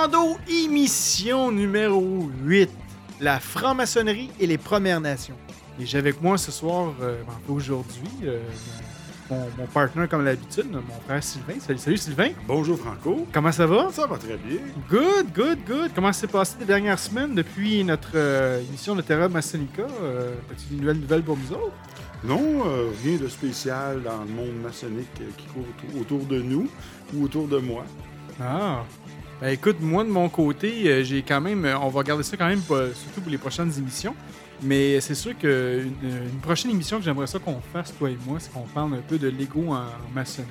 Bandeau, émission numéro 8. La franc-maçonnerie et les Premières Nations. Et j'ai avec moi ce soir, euh, ben, aujourd'hui, euh, mon, mon partner comme d'habitude, mon frère Sylvain. Salut, salut Sylvain. Bonjour Franco. Comment ça va? Ça va très bien. Good, good, good. Comment s'est passé les dernières semaines depuis notre euh, émission de Terra Masonica? Euh, As-tu une nouvelle nouvelle pour nous autres? Non, rien de spécial dans le monde maçonnique qui court autour de nous ou autour de moi. Ah. Ben écoute, moi de mon côté, euh, j'ai quand même. euh, On va regarder ça quand même, surtout pour les prochaines émissions. Mais c'est sûr qu'une une prochaine émission que j'aimerais ça qu'on fasse, toi et moi, c'est qu'on parle un peu de Lego en, en maçonnerie.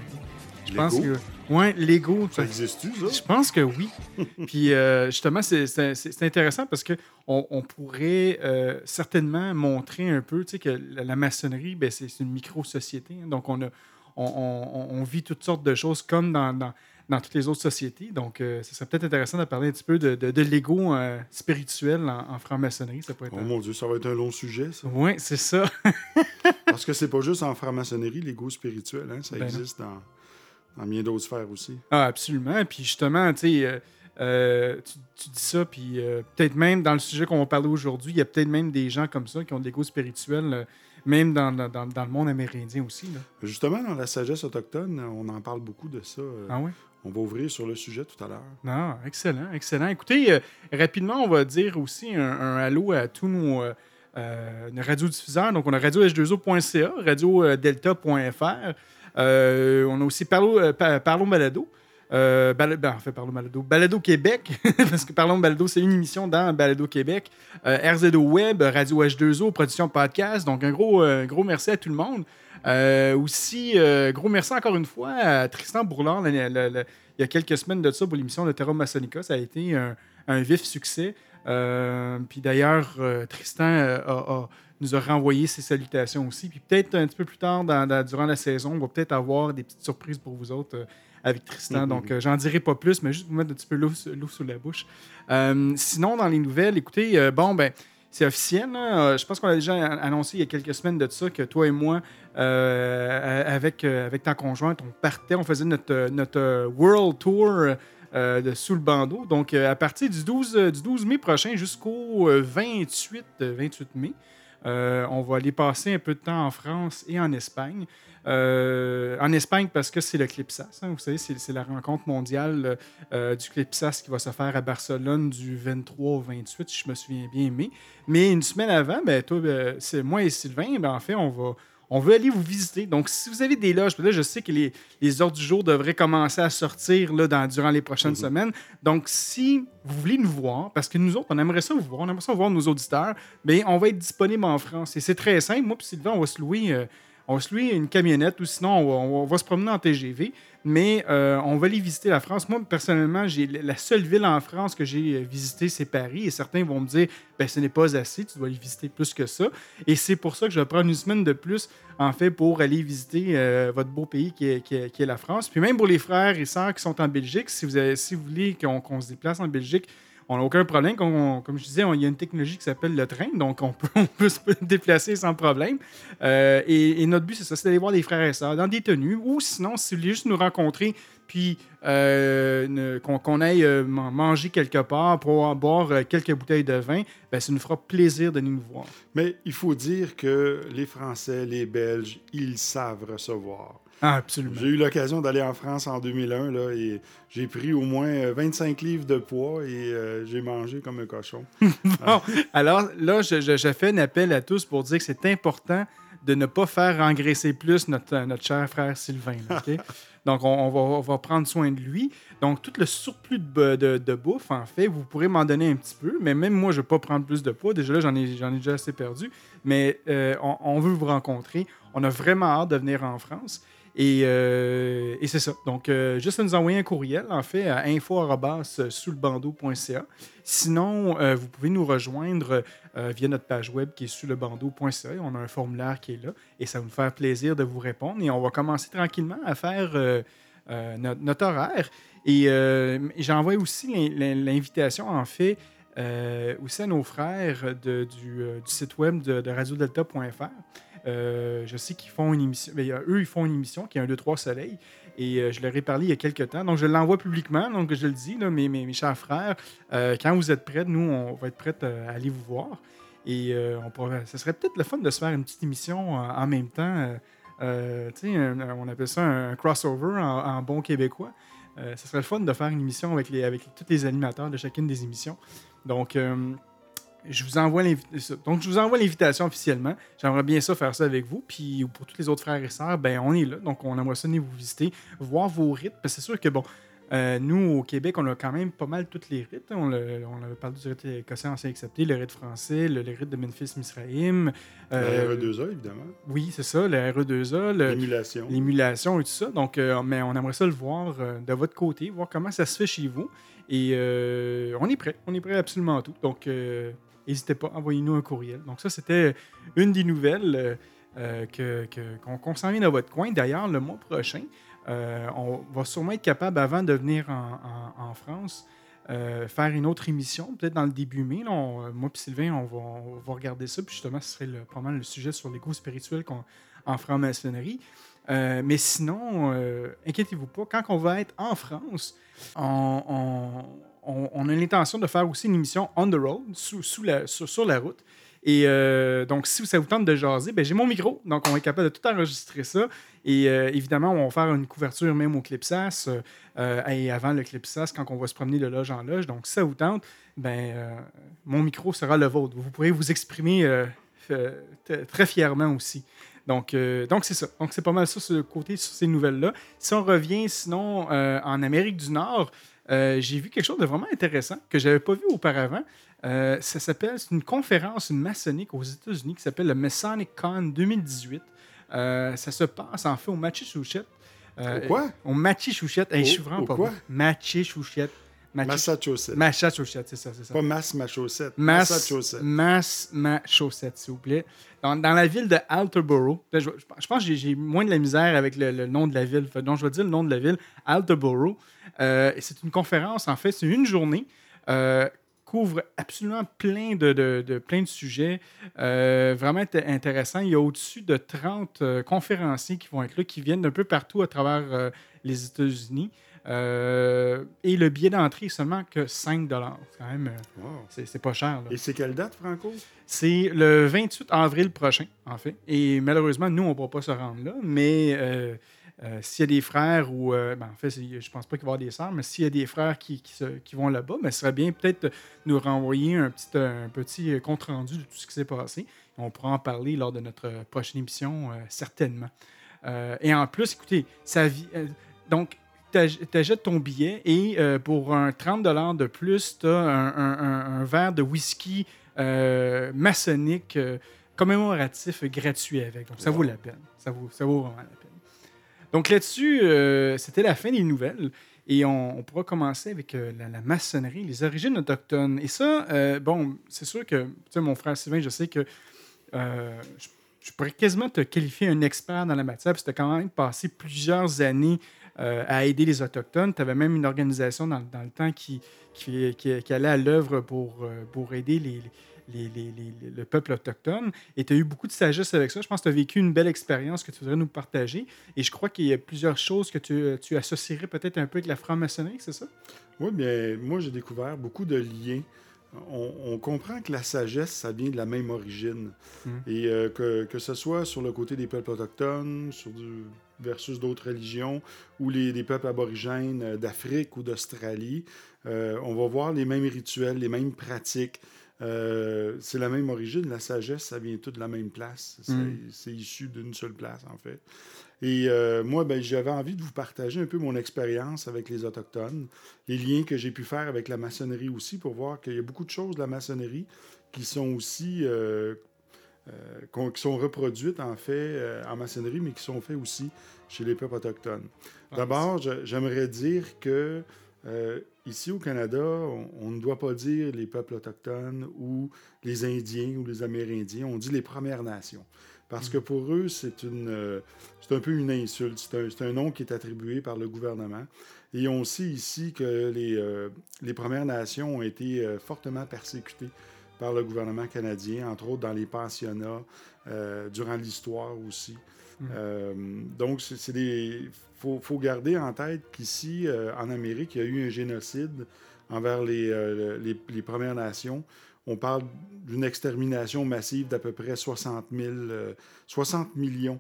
Je pense que. Ouais, Lego. Ça existe-tu, ça? Je pense que oui. Puis euh, justement, c'est- intéressant parce que on, pourrait euh, certainement montrer un peu tu sais, que la, la maçonnerie, ben, c'est c'est une micro-société. hein. Donc, on, a, on, on- on vit toutes sortes de choses comme dans, dans, dans toutes les autres sociétés. Donc, euh, ça serait peut-être intéressant de parler un petit peu de, de, de l'ego euh, spirituel en, en franc-maçonnerie. Ça pourrait être Oh mon Dieu, ça va être un long sujet, ça. Oui, c'est ça. Parce que c'est pas juste en franc-maçonnerie, l'ego spirituel. Hein? Ça Ben existe dans, dans bien d'autres sphères aussi. Ah, absolument. Puis justement, tu sais, euh, tu, tu dis ça, puis euh, peut-être même dans le sujet qu'on va parler aujourd'hui, il y a peut-être même des gens comme ça qui ont de l'ego spirituel, euh, même dans, dans- dans- le monde amérindien aussi. Là. Justement, dans la sagesse autochtone, on en parle beaucoup de ça. Ah oui? On va ouvrir sur le sujet tout à l'heure. Non, excellent, excellent. Écoutez, euh, rapidement, on va dire aussi un, un à tous nos, euh, euh, nos radiodiffuseurs. Donc, on a radio-h2o.ca, radio-delta.fr. On a aussi Parlo, Pa- Parlons Balado. Bal- ben, en fait, Parlons Balado. Balado Québec, parce que Parlons Balado, c'est une émission dans Balado Québec. RZO Web, Radio H2O, production podcast. Donc, un gros, gros merci à tout le monde. Euh, aussi, euh, gros merci encore une fois à Tristan Bourlard. la- la- la- il y a quelques semaines de ça pour l'émission de Terra Masonica. Ça a été un, un vif succès. Euh, puis d'ailleurs, Tristan a- a- nous a renvoyé ses salutations aussi. Puis peut-être un petit peu plus tard, dans- dans- durant la saison, on va peut-être avoir des petites surprises pour vous autres avec Tristan. Mhm. Donc, euh, j'en dirai pas plus, mais juste vous mettre un petit peu l'eau sous- l'eau sous la bouche. Euh, sinon, dans les nouvelles, écoutez, euh, bon, ben, c'est officiel. là. Euh, je pense qu'on a déjà annoncé il y a quelques semaines de ça que toi et moi, euh, avec, euh, avec ta conjointe, on partait, on faisait notre, notre World Tour Sous le bandeau. Donc, à partir du 12, euh, du 12 mai prochain jusqu'au euh, 28, euh, 28 mai, euh, on va aller passer un peu de temps en France et en Espagne. Euh, en Espagne, parce que c'est le Clipsas. hein, vous savez, c'est la rencontre mondiale euh, du Clipsas qui va se faire à Barcelone du 23 au 28, si je me souviens bien. Mais, mais une semaine avant, ben, toi, ben, c'est moi et Sylvain, ben, en fait, on va. On veut aller vous visiter. Donc, si vous avez des loges, puis là, je sais que les, les ordres du jour devraient commencer à sortir là, dans, durant les prochaines semaines. Donc, si vous voulez nous voir, parce que nous autres, on aimerait ça vous voir, on aimerait ça voir nos auditeurs, bien, on va être disponible en France. Et c'est très simple. Moi, puis Sylvain, on va se louer. euh, on se louer une camionnette ou sinon on va, se promener en TGV, mais euh, on va aller visiter la France. Moi, personnellement, j'ai la seule ville en France que j'ai euh, visitée, c'est Paris. Et certains vont me dire, ben, ce n'est pas assez, tu dois aller visiter plus que ça. Et c'est pour ça que je vais prendre une semaine de plus, en fait, pour aller visiter euh, votre beau pays qui est, la France. Puis même pour les frères et sœurs qui sont en Belgique, si vous, voulez qu'on se déplace en Belgique, on n'a aucun problème. Comme, je disais, il y a une technologie qui s'appelle le train, donc on peut, se déplacer sans problème. Euh, et, notre but, c'est ça, c'est d'aller voir des frères et sœurs dans des tenues, ou sinon, si vous voulez juste nous rencontrer, puis euh, qu'on aille euh, man- manger quelque part pour boire quelques bouteilles de vin, ben, ça nous fera plaisir de nous voir. Mais il faut dire que les Français, les Belges, ils savent recevoir. Ah, absolument. J'ai eu l'occasion d'aller en France en 2001 là, et j'ai pris au moins euh, 25 livres de poids et euh, j'ai mangé comme un cochon. Bon, alors là, je, je- je fais un appel à tous pour dire que c'est important de ne pas faire engraisser plus notre, notre cher frère Sylvain. là? Donc, on, on va, on va prendre soin de lui. Donc, tout le surplus de, de- de bouffe, en fait, vous pourrez m'en donner un petit peu. Mais même moi, je ne vais pas prendre plus de poids. Déjà là, j'en ai, j'en ai déjà assez perdu. Mais euh, on, on veut vous rencontrer. On a vraiment hâte de venir en France. Et, euh, et c'est ça. Donc, euh, juste à nous envoyer un courriel, en fait, à info.souslebandeau.ca. Sinon, euh, vous pouvez nous rejoindre via notre page web qui est sur lebandeau.ca. On a un formulaire qui est là et ça va nous faire plaisir de vous répondre. Et on va commencer tranquillement à faire notre, horaire. Et j'envoie aussi l'in- l'in- l'invitation, en fait, aussi à nos frères du site web de, de radiodelta.fr. Euh, je sais qu'ils font une émission. ben, eux, ils font une émission qui est un 2, 3 soleil. Et euh, je leur ai parlé il y a quelques temps. Donc, je l'envoie publiquement. Donc, je le dis, mes, mes, chers frères, euh, quand vous êtes prêts, nous, on va être prêts à aller vous voir. Et euh, on ce serait peut-être le fun de se faire une petite émission euh, en même temps. euh, euh, un- on appelle ça un crossover en, bon québécois. Euh, ce serait le fun de faire une émission avec, les, avec tous les animateurs de chacune des émissions. Donc, euh, je vous envoie l'invi- donc je vous envoie l'invitation officiellement. J'aimerais bien ça faire ça avec vous. Puis pour tous les autres frères et sœurs, ben on est là. Donc on aimerait ça venir vous visiter, voir vos rites. Parce que c'est sûr que bon, euh, nous au Québec, on a quand même pas mal tous les rites. On, l'a- on avait parlé du rite écossais ancien accepté, le rite français, le, le rite de Memphis Misraïm. euh, La RE2A, évidemment. Oui, c'est ça, le RE2A, le- L'émulation. l'émulation et tout ça. Donc, euh, mais on aimerait ça le voir euh, de votre côté, voir comment ça se fait chez vous. Et euh, on est prêt. On est prêt à absolument tout. Donc, euh, n'hésitez pas, envoyez-nous un courriel. Donc, ça, c'était une des nouvelles euh, euh, qu'on s'en vient dans votre coin. D'ailleurs, le mois prochain, euh, on va sûrement être capable, avant de venir en, France, euh, faire une autre émission, peut-être dans le début mai. moi et Sylvain, on va, regarder ça. Puis justement, ce serait le, pas mal le sujet sur l'égo spirituel en franc-maçonnerie. Mais sinon, inquiétez-vous pas, quand on va être en France, on, on- a l'intention de faire aussi une émission on the road, sous, la, sur, la route. Et euh, donc, si ça vous tente de jaser, ben, j'ai mon micro. Donc, on est capable de tout enregistrer ça. Et euh, évidemment, on va faire une couverture même au Clipsas euh, et avant le Clipsas, quand on va se promener de loge en loge. Donc, si ça vous tente, ben, mon micro sera le vôtre. Vous pourrez vous exprimer très fièrement aussi. Donc, c'est ça. Donc, c'est pas mal ça sur le côté sur ces nouvelles-là. Si on revient sinon en Amérique du Nord, euh, j'ai vu quelque chose de vraiment intéressant que j'avais pas vu auparavant. Euh, ça s'appelle, c'est une conférence maçonnique aux États-Unis qui s'appelle le Masonic Con 2018. Euh, ça se passe en fait au. Euh, Au quoi? Au Massachusetts. Hey, je suis vraiment pas quoi? bon. Massachusetts. Massachusetts. C'est ça, c'est ça. Pas Mass Massachusetts. Mass, Massachusetts. Mass Massachusetts, s'il vous plaît. Dans, dans la ville de Alterborough. Je, je- je pense que j'ai- moins de la misère avec le, le nom de la ville. Donc, je vais dire le nom de la ville, Alterborough. Euh, c'est une conférence, en fait, c'est une journée. euh, couvre absolument plein de, de- de- plein de sujets euh, vraiment int- intéressants. Il y a au-dessus de 30 euh, conférenciers qui vont être là, qui viennent d'un peu partout à travers euh, les États-Unis. Euh, et le billet d'entrée est seulement que 5 C'est quand même... euh, Wow. c'est pas cher. là. Et c'est quelle date, Franco? C'est le 28 avril prochain, en fait. Et malheureusement, nous, on ne pourra pas se rendre là. Mais euh, euh, s'il y a des frères ou. ben, en fait, je pense pas qu'il va y avoir des sœurs, mais s'il y a des frères qui, qui, se- qui vont là-bas, ben, ce serait bien peut-être nous renvoyer un petit, un petit compte-rendu de tout ce qui s'est passé. On pourra en parler lors de notre prochaine émission, certainement. Et en plus, écoutez, ça vit. donc, tu achètes ton billet et euh, pour un 30 de plus, tu as un, un- un- un verre de whisky euh, maçonnique euh, commémoratif gratuit avec. Donc, ça vaut la peine. Ça vaut, ça vaut vraiment la peine. Donc, là-dessus, euh, c'était la fin des nouvelles. Et on, on pourra commencer avec euh, la, la maçonnerie, les origines autochtones. Et ça, euh, bon, c'est sûr que, tu sais, mon frère Sylvain, je sais que je, je pourrais quasiment te qualifier un expert dans la matière, parce que tu as quand même passé plusieurs années euh, à aider les Autochtones. Tu avais même une organisation dans, dans le temps qui, qui, qui- allait à l'œuvre pour, euh, pour aider les, les- les- le peuple autochtone. Et tu as eu beaucoup de sagesse avec ça. Je pense que tu as vécu une belle expérience que tu voudrais nous partager. Et je crois qu'il y a plusieurs choses que tu, tu associerais peut-être un peu avec la franc-maçonnerie, c'est ça? Oui, bien, moi, j'ai découvert beaucoup de liens. On, on comprend que la sagesse, ça vient de la même origine. Mm. Et euh, que, que ce soit sur le côté des peuples autochtones, sur du, versus d'autres religions, ou les, des peuples aborigènes euh, d'Afrique ou d'Australie, euh, on va voir les mêmes rituels, les mêmes pratiques. Euh, c'est la même origine. La sagesse, ça vient tout de la même place. C'est Mm. c'est issu d'une seule place, en fait. Et euh, moi, ben, j'avais envie de vous partager un peu mon expérience avec les Autochtones, les liens que j'ai pu faire avec la maçonnerie aussi, pour voir qu'il y a beaucoup de choses de la maçonnerie qui sont aussi euh, euh, qui sont reproduites en fait euh, en maçonnerie, mais qui sont faites aussi chez les peuples autochtones. D'abord, je- j'aimerais dire que euh, ici au Canada, on, on ne doit pas dire les peuples autochtones ou les Indiens ou les Amérindiens, on dit les Premières Nations. Parce que pour eux, c'est euh, c'est un peu une insulte. C'est un, nom qui est attribué par le gouvernement. Et on sait ici que les, euh, les Premières Nations ont été euh, fortement persécutées par le gouvernement canadien, entre autres dans les pensionnats, durant l'histoire aussi. Mhm. Euh, donc, c'est des. faut, faut garder en tête qu'ici, euh, en Amérique, il y a eu un génocide envers les, euh, les, les Premières Nations. On parle d'une extermination massive d'à peu près 60, 000, euh, 60 millions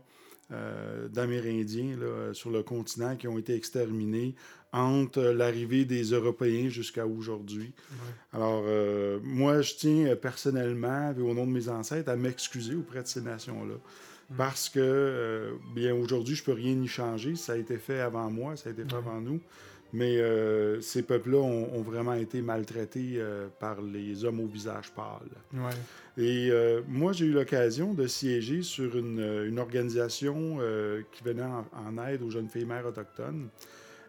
d'Amérindiens sur le continent qui ont été exterminés entre l'arrivée des Européens jusqu'à aujourd'hui. Alors, moi, je tiens personnellement, au nom de mes ancêtres, à m'excuser auprès de ces nations-là. Parce que, euh, bien, aujourd'hui, je peux rien y changer. Ça a été fait avant moi, ça a été fait avant nous. Mais euh, ces peuples-là ont, ont vraiment été maltraités euh, par les hommes au visage pâle. Ouais. Et moi, j'ai eu l'occasion de siéger sur une, une organisation qui venait en, en aide aux jeunes filles mères autochtones.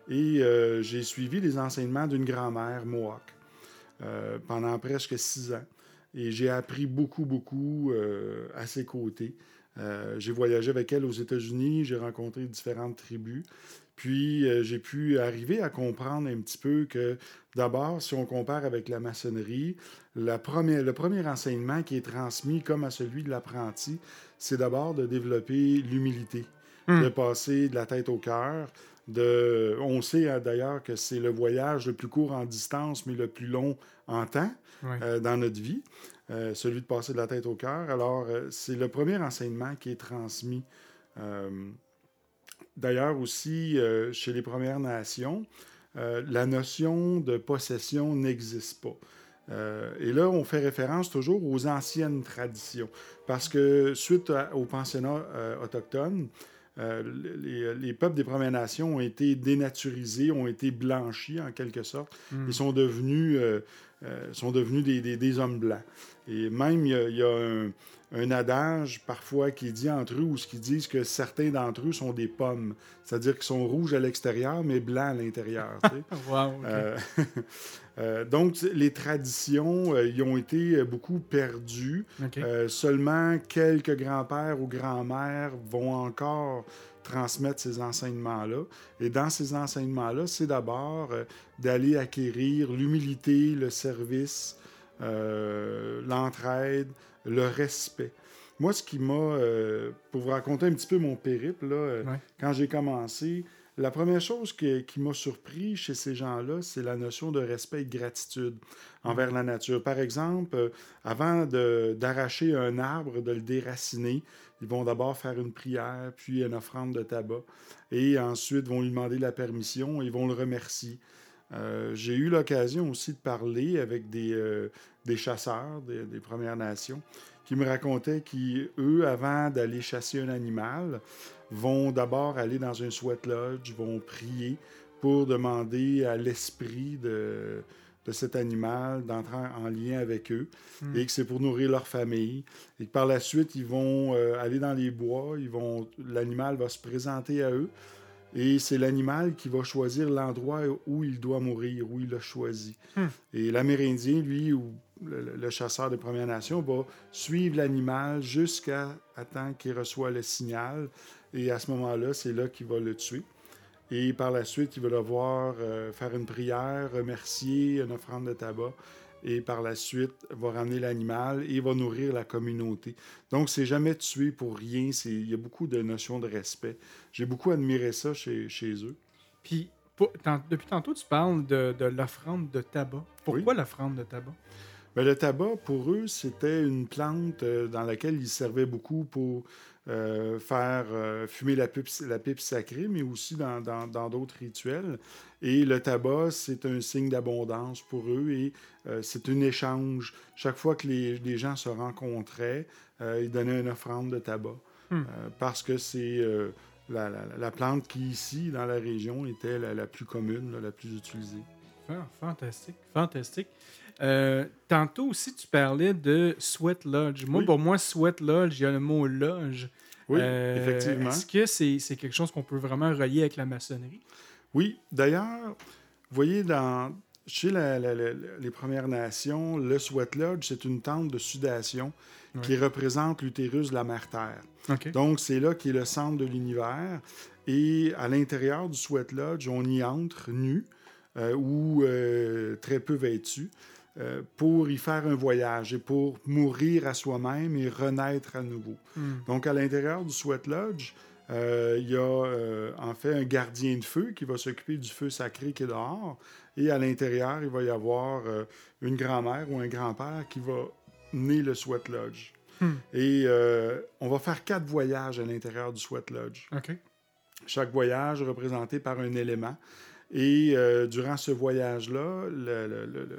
Et j'ai suivi les enseignements d'une grand-mère Mohawk pendant presque six ans. Et j'ai appris beaucoup, beaucoup euh, à ses côtés. Euh, j'ai voyagé avec elle aux États-Unis, j'ai rencontré différentes tribus. Puis euh, j'ai pu arriver à comprendre un petit peu que d'abord, si on compare avec la maçonnerie, la première, le premier enseignement qui est transmis comme à celui de l'apprenti, c'est d'abord de développer l'humilité, Hmm. de passer de la tête au cœur. De, on sait hein, d'ailleurs que c'est le voyage le plus court en distance, mais le plus long en temps euh, dans notre vie, euh, celui de passer de la tête au cœur. Alors, euh, c'est le premier enseignement qui est transmis. D'ailleurs, aussi, chez les Premières Nations, la notion de possession n'existe pas. Euh, et là, on fait référence toujours aux anciennes traditions. Parce que suite à- au pensionnat euh, autochtone, euh, les, les peuples des Premières Nations ont été dénaturisés, ont été blanchis en quelque sorte. Mm. Ils sont devenus, euh, euh, sont devenus des, des- des hommes blancs. Et même, il y a, il y a un, un adage parfois qui dit entre eux, ou ce qui disent que certains d'entre eux sont des pommes. C'est-à-dire qu'ils sont rouges à l'extérieur, mais blancs à l'intérieur. Wow. Euh, donc, les traditions, euh, ils ont été euh, beaucoup perdues. Euh, seulement quelques grands-pères ou grands-mères vont encore transmettre ces enseignements-là. Et dans ces enseignements-là, c'est d'abord d'aller acquérir l'humilité, le service, l'entraide, le respect. Moi, ce qui m'a, pour vous raconter un petit peu mon périple, là, Ouais. quand j'ai commencé, la première chose qui m'a surpris chez ces gens-là, c'est la notion de respect et de gratitude envers la nature. Par exemple, euh, avant d'arracher un arbre, de le déraciner, ils vont d'abord faire une prière, puis une offrande de tabac, et ensuite vont lui demander la permission et vont le remercier. Euh, J'ai eu l'occasion aussi de parler avec des, euh, des chasseurs des Premières Nations qui me racontaient qu'eux, avant d'aller chasser un animal, vont d'abord aller dans un sweat lodge, vont prier pour demander à l'esprit de, de cet animal d'entrer en en lien avec eux Hmm. et que c'est pour nourrir leur famille et que par la suite ils vont euh, aller dans les bois, ils vont l'animal va se présenter à eux et c'est l'animal qui va choisir l'endroit où il doit mourir, où il l'a choisi. Hmm. Et l'Amérindien, lui, ou le, le chasseur des Premières Nations, va suivre l'animal jusqu'à temps qu'il reçoit le signal. Et à ce moment-là, c'est là qu'il va le tuer. Et par la suite, il va devoir euh, faire une prière, remercier, une offrande de tabac. Et par la suite, va ramener l'animal et va nourrir la communauté. Donc, c'est jamais tué pour rien. Il y a beaucoup de notions de respect. J'ai beaucoup admiré ça chez, chez eux. Puis, pour- tant- depuis tantôt, tu parles de, de l'offrande de tabac. Pourquoi l'offrande de tabac? Mais le tabac, pour eux, c'était une plante euh, dans laquelle ils servaient beaucoup pour euh, faire euh, fumer la pipe, la pipe sacrée, mais aussi dans dans- dans d'autres rituels. Et le tabac, c'est un signe d'abondance pour eux et euh, c'est un échange. Chaque fois que les, les gens se rencontraient, ils donnaient une offrande de tabac. Hmm. Parce que c'est la, la- la plante qui, ici, dans la région, était la, la plus commune, là, la plus utilisée. Ah, fantastique, fantastique. Euh, tantôt aussi, tu parlais de sweat lodge. Moi, Oui. pour moi, sweat lodge, il y a le mot loge. Oui, Euh, effectivement. Est-ce que c'est quelque chose qu'on peut vraiment relier avec la maçonnerie? Oui, d'ailleurs, vous voyez, dans, chez la- la- la- les Premières Nations, le sweat lodge, c'est une tente de sudation qui représente l'utérus de la mère Terre. Donc, c'est là qui est le centre de l'univers. Et à l'intérieur du sweat lodge, on y entre nu euh, ou euh, très peu vêtu euh, pour y faire un voyage et pour mourir à soi-même et renaître à nouveau. Hmm. Donc, à l'intérieur du Sweat Lodge, euh, il y a euh, en fait un gardien de feu qui va s'occuper du feu sacré qui est dehors. Et à l'intérieur, il va y avoir euh, une grand-mère ou un grand-père qui va mener le Sweat Lodge. Hmm. Et on va faire quatre voyages à l'intérieur du Sweat Lodge. Chaque voyage représenté par un élément. Et euh, durant ce voyage-là,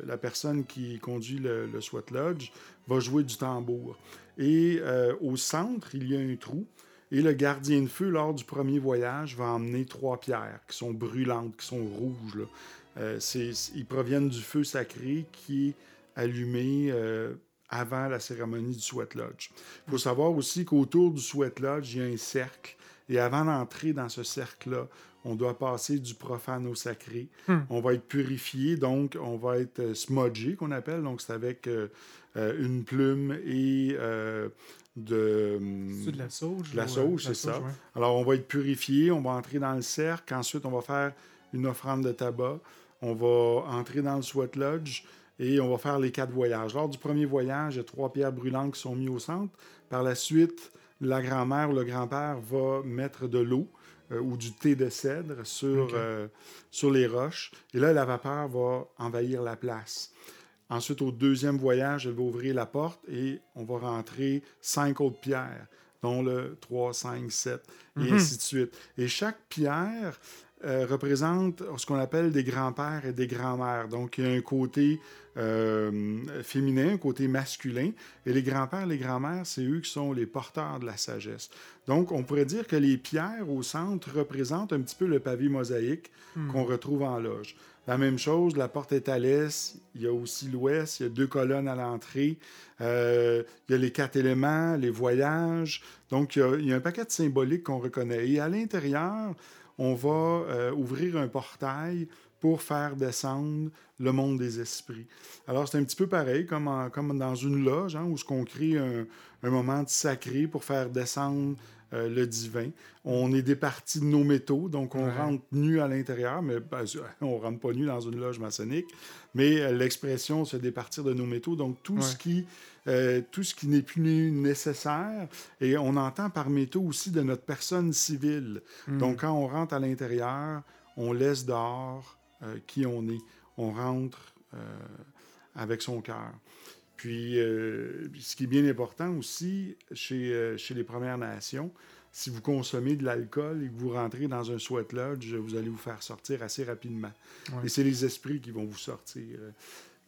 la personne qui conduit le, Sweat Lodge va jouer du tambour. Et euh, au centre, il y a un trou. Et le gardien de feu, lors du premier voyage, va emmener trois pierres qui sont brûlantes, qui sont rouges. Euh, ils proviennent du feu sacré qui est allumé avant la cérémonie du Sweat Lodge. Il faut savoir aussi qu'autour du Sweat Lodge, il y a un cercle. Et avant d'entrer dans ce cercle-là, on doit passer du profane au sacré. Hmm. On va être purifié, donc on va être euh, smudgé, qu'on appelle. Donc c'est avec euh, euh, une plume et euh, de... C'est de la sauge? de la sauge, c'est ça. ouais. Alors, on va être purifié, on va entrer dans le cercle, ensuite, on va faire une offrande de tabac, on va entrer dans le sweat lodge et on va faire les quatre voyages. Lors du premier voyage, il y a trois pierres brûlantes qui sont mises au centre. Par la suite, la grand-mère ou le grand-père va mettre de l'eau euh, ou du thé de cèdre sur, euh, sur les roches. Et là, la vapeur va envahir la place. Ensuite, au deuxième voyage, elle va ouvrir la porte et on va rentrer cinq autres pierres, dont le 3, 5, 7, et Mhm. ainsi de suite. Et chaque pierre euh, représente ce qu'on appelle des grands-pères et des grands-mères. Donc, il y a un côté euh, féminin, un côté masculin. Et les grands-pères les grands-mères, c'est eux qui sont les porteurs de la sagesse. Donc, on pourrait dire que les pierres au centre représentent un petit peu le pavé mosaïque Hmm. qu'on retrouve en loge. La même chose, la porte est à l'est, il y a aussi l'ouest, il y a deux colonnes à l'entrée, euh, il y a les quatre éléments, les voyages. Donc, il y a, il y a un paquet de symboliques qu'on reconnaît. Et à l'intérieur, on va euh, ouvrir un portail pour faire descendre le monde des esprits. Alors, c'est un petit peu pareil, comme, en- comme dans une loge, hein, où ce qu'on crée un, un moment de sacré pour faire descendre euh, le divin. On est départi de nos métaux, donc on Ouais. rentre nu à l'intérieur, mais ben, on rentre pas nu dans une loge maçonnique, mais euh, l'expression se départir de nos métaux, donc tout ce qui euh, tout ce qui n'est plus nécessaire, et on entend par métaux aussi de notre personne civile. Hmm. Donc quand on rentre à l'intérieur, on laisse dehors euh, qui on est. On rentre euh, avec son cœur. Puis, ce qui est bien important aussi chez, chez les Premières Nations, si vous consommez de l'alcool et que vous rentrez dans un sweat lodge, vous allez vous faire sortir assez rapidement. Ouais. Et c'est les esprits qui vont vous sortir.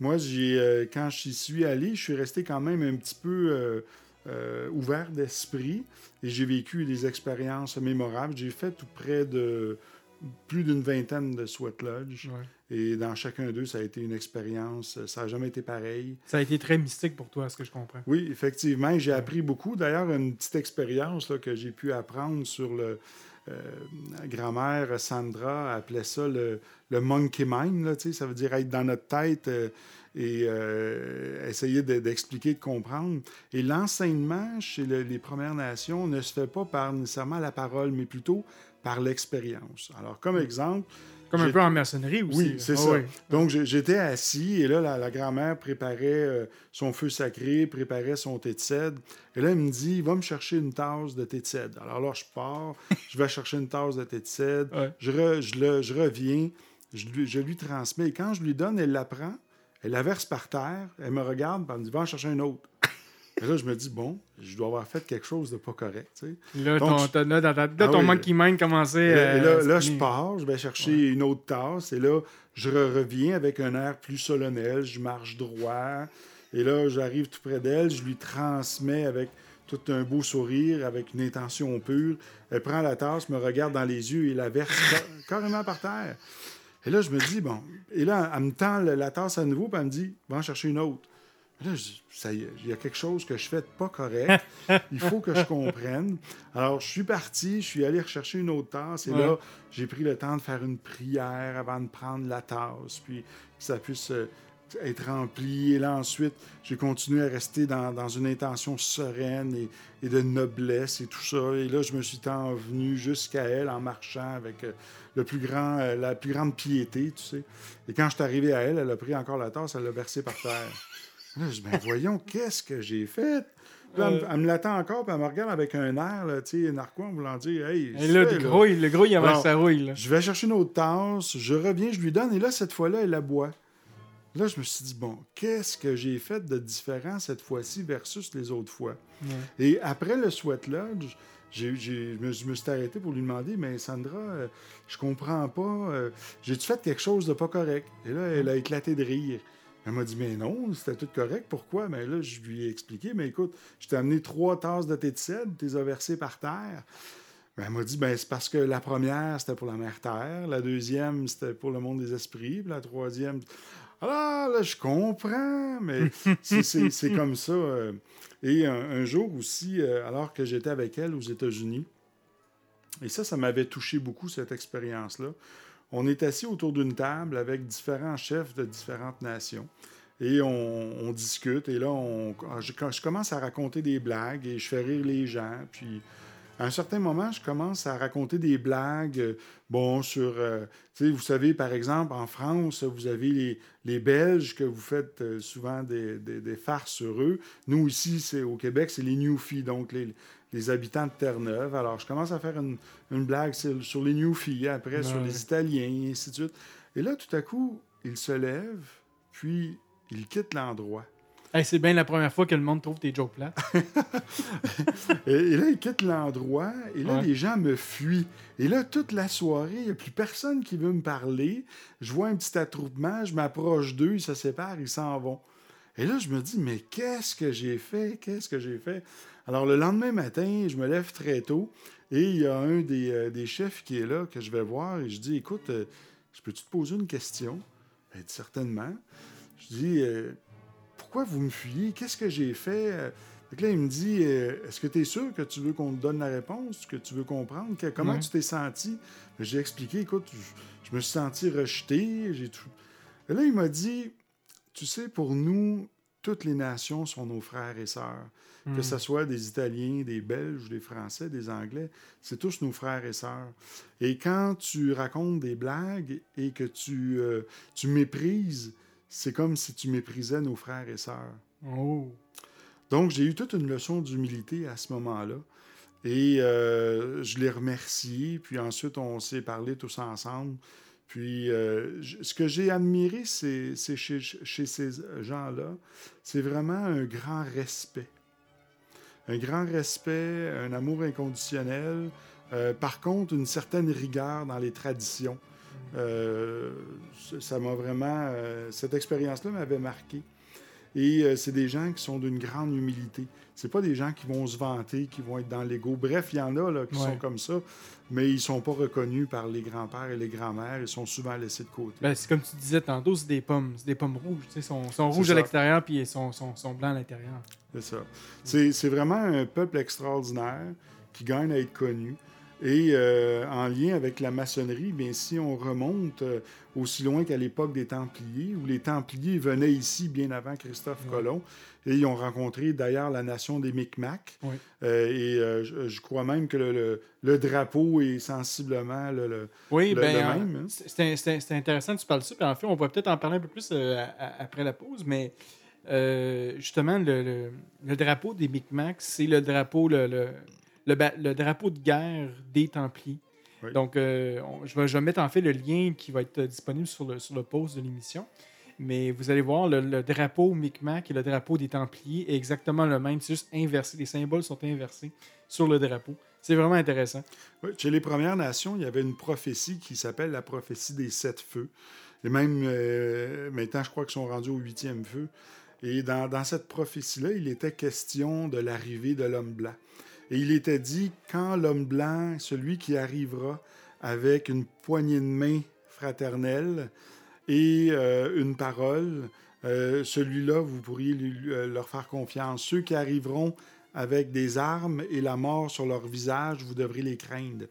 Moi, j'ai, euh, quand j'y suis allé, je suis resté quand même un petit peu euh, euh, ouvert d'esprit et j'ai vécu des expériences mémorables. J'ai fait tout près de plus d'une vingtaine de sweat lodge Ouais. et dans chacun d'eux, ça a été une expérience. Ça n'a jamais été pareil. Ça a été très mystique pour toi, à ce que je comprends. Oui, effectivement, j'ai appris beaucoup. D'ailleurs, une petite expérience là, que j'ai pu apprendre sur le. Euh, grand-mère Sandra appelait ça le, le monkey mind, là, ça veut dire être dans notre tête euh, et euh, essayer de- d'expliquer, de comprendre. Et l'enseignement chez le- les Premières Nations ne se fait pas par nécessairement la parole, mais plutôt par l'expérience. Alors, comme exemple, Comme un peu en maçonnerie aussi. oui, c'est Ah ça. Donc, j'étais assis et là, la, la grand-mère préparait euh, son feu sacré, préparait son thé de cèdre. Et là, elle me dit, va me chercher une tasse de thé de cèdre. Alors là, je pars, je vais chercher une tasse de thé de cèdre. Ouais. Je, re- je le- je reviens, je lui, je lui transmets. Et quand je lui donne, elle la prend, elle la verse par terre, elle me regarde, elle me dit, va en chercher un autre. Et là, je me dis, bon, je dois avoir fait quelque chose de pas correct. tu sais. Là, Donc, ton, je- là, ta- là, Ah ton oui. monkey mind commençait là, là, je pars, je vais chercher une autre tasse, et là, je re- reviens avec un air plus solennel, je marche droit, et là, j'arrive tout près d'elle, je lui transmets avec tout un beau sourire, avec une intention pure. Elle prend la tasse, me regarde dans les yeux et la verse ca- carrément par terre. Et là, je me dis, bon, et là, elle me tend la tasse à nouveau, puis elle me dit, va en chercher une autre. Là, ça y est, il y a quelque chose que je fais de pas correct. Il faut que je comprenne. Alors, je suis parti, je suis allé rechercher une autre tasse. Et Ouais. là, j'ai pris le temps de faire une prière avant de prendre la tasse, puis que ça puisse euh, être rempli. Et là, ensuite, j'ai continué à rester dans, dans une intention sereine et, et de noblesse et tout ça. Et là, je me suis tant venu jusqu'à elle en marchant avec euh, le plus grand, euh, la plus grande piété, tu sais. Et quand je suis arrivé à elle, elle a pris encore la tasse, elle l'a versée par terre. Là, je dis, ben voyons, qu'est-ce que j'ai fait? Puis là, elle, me- elle me l'attend encore, puis elle me regarde avec un air, là, tu sais, narquois, en voulant dire, hey, Et là, le gros, il- le gros, il Alors, sa rouille. Là. je vais chercher une autre tasse, je reviens, je lui donne, et là, cette fois-là, elle la boit. Là, je me suis dit, bon, qu'est-ce que j'ai fait de différent cette fois-ci versus les autres fois? Ouais. Et après le Sweat Lodge, j'ai, j'ai- je, me, je me suis arrêté pour lui demander, mais Sandra, euh, je comprends pas, euh, j'ai-tu fait quelque chose de pas correct? Et là, elle a éclaté de rire. Elle m'a dit, mais non, c'était tout correct. Pourquoi? Mais là, je lui ai expliqué, mais écoute, je t'ai amené trois tasses de thé de cèdre, tu les as versées par terre. Ben, elle m'a dit, ben, c'est parce que la première, c'était pour la mère Terre, la deuxième, c'était pour le monde des esprits, puis la troisième. Alors là, je comprends, mais c'est- comme ça. euh. Et un, un jour aussi, euh, alors que j'étais avec elle aux États-Unis, et ça, ça m'avait touché beaucoup, cette expérience-là. On est assis autour d'une table avec différents chefs de différentes nations. Et on, discute. Et là, je, commence à raconter des blagues et je fais rire les gens. Puis, à un certain moment, je commence à raconter des blagues, bon, sur, euh, vous savez, par exemple, en France, vous avez les, les Belges que vous faites euh, souvent des, des- des farces sur eux. Nous, ici, c'est au Québec, c'est les Newfies, donc les, les habitants de Terre-Neuve. Alors, je commence à faire une, une blague sur, sur les Newfies, après sur les Italiens, et ainsi de suite. Et là, tout à coup, il se lève, puis il quitte l'endroit. Hey, c'est bien la première fois que le monde trouve tes jokes plates. Et, et là, il quitte l'endroit, et là, Ouais. les gens me fuient. Et là, toute la soirée, il n'y a plus personne qui veut me parler. Je vois un petit attroupement, je m'approche d'eux, ils se séparent, ils s'en vont. Et là, je me dis, mais qu'est-ce que j'ai fait? Qu'est-ce que j'ai fait? Alors, le lendemain matin, je me lève très tôt, et il y a un des, euh, des chefs qui est là, que je vais voir, et je dis, écoute, euh, je peux-tu te poser une question? Dit, certainement. Je dis, euh, pourquoi vous me fuyez? Qu'est-ce que j'ai fait? Fait que là, il me dit Est-ce que tu es sûr que tu veux qu'on te donne la réponse, que tu veux comprendre? Que- Comment Ouais. tu t'es senti? Mais J'ai expliqué Écoute, je, je me suis senti rejeté. J'ai tout... Et là, il m'a dit Tu sais, pour nous, toutes les nations sont nos frères et sœurs. Hmm. Que ce soit des Italiens, des Belges, des Français, des Anglais, c'est tous nos frères et sœurs. Et quand tu racontes des blagues et que tu, euh, tu méprises, c'est comme si tu méprisais nos frères et sœurs. Oh. Donc, j'ai eu toute une leçon d'humilité à ce moment-là. Et euh, je l'ai remercié. Puis ensuite, on s'est parlé tous ensemble. Puis euh, ce que j'ai admiré, chez, ces gens-là, c'est vraiment un grand respect. Un grand respect, un amour inconditionnel. Euh, par contre, une certaine rigueur dans les traditions. Euh, ça- m'a vraiment... cette expérience-là m'avait marqué. Et euh, c'est des gens qui sont d'une grande humilité. C'est pas des gens qui vont se vanter, qui vont être dans l'ego. Bref, il y en a là, qui Ouais. sont comme ça, mais ils sont pas reconnus par les grands-pères et les grands-mères. Ils sont souvent laissés de côté. Ben, c'est comme tu disais tantôt, c'est des pommes. C'est des pommes rouges. sais, sont, sont rouges à l'extérieur puis ils sont, sont, sont blancs à l'intérieur. C'est ça. C'est vraiment un peuple extraordinaire qui gagne à être connu. Et euh, en lien avec la maçonnerie, bien, si on remonte euh, aussi loin qu'à l'époque des Templiers, où les Templiers venaient ici bien avant Christophe Ouais. Colomb, et ils ont rencontré d'ailleurs la nation des Micmacs. Oui. Euh, et je, je crois même que le, le- le drapeau est sensiblement le, le- Oui, ben, euh, même, hein. c'est- intéressant que tu parles de ça. Puis en fait, on va peut-être en parler un peu plus à- à- après la pause. Mais justement, le drapeau des Micmacs, c'est le drapeau, le, le, drapeau de guerre des Templiers. Oui. Donc, euh, on- je, vais, je vais mettre en fait le lien qui va être disponible sur le, sur le post de l'émission. Mais vous allez voir, le, le drapeau Micmac et le drapeau des Templiers est exactement le même. C'est juste inversé. Les symboles sont inversés sur le drapeau. C'est vraiment intéressant. Oui, chez les Premières Nations, il y avait une prophétie qui s'appelle la prophétie des sept feux. Et même euh, maintenant, je crois qu'ils sont rendus au huitième feu. Et dans, dans cette prophétie-là, il était question de l'arrivée de l'homme blanc. Et il était dit, quand l'homme blanc, celui qui arrivera avec une poignée de main fraternelle et euh, une parole, euh, celui-là, vous pourriez lui- euh, leur faire confiance. Ceux qui arriveront avec des armes et la mort sur leur visage, vous devrez les craindre.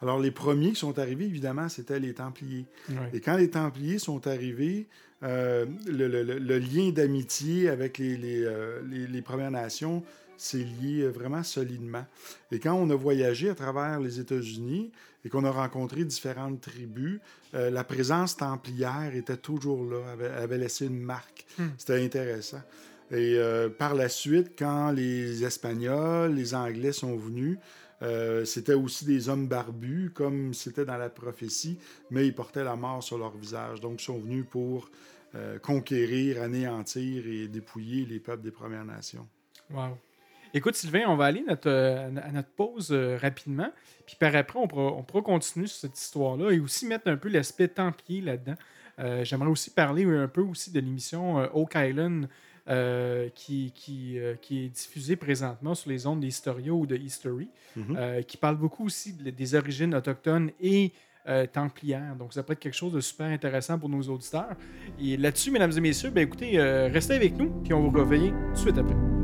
Alors, les premiers qui sont arrivés, évidemment, c'était les Templiers. Et quand les Templiers sont arrivés, euh, le, le- le- le lien d'amitié avec les, les, euh, les- les Premières Nations s'est lié euh, vraiment solidement. Et quand on a voyagé à travers les États-Unis et qu'on a rencontré différentes tribus, euh, la présence templière était toujours là, avait, avait laissé une marque. Hmm. C'était intéressant. Et euh, par la suite, quand les Espagnols, les Anglais sont venus, euh, c'était aussi des hommes barbus, comme c'était dans la prophétie, mais ils portaient la mort sur leur visage. Donc, ils sont venus pour euh, conquérir, anéantir et dépouiller les peuples des Premières Nations. Wow. Écoute, Sylvain, on va aller notre, euh, à notre pause euh, rapidement. Puis par après, on pourra, on pourra continuer sur cette histoire-là et aussi mettre un peu l'aspect templier là-dedans. Euh, J'aimerais aussi parler un peu aussi de l'émission euh, Oak Island euh, qui, qui, euh, qui est diffusée présentement sur les ondes d'Historio ou de History, Mhm. euh, qui parle beaucoup aussi de- des origines autochtones et euh, templières. Donc, ça peut être quelque chose de super intéressant pour nos auditeurs. Et là-dessus, mesdames et messieurs, ben, écoutez, euh, restez avec nous, puis on vous revenir tout de suite après.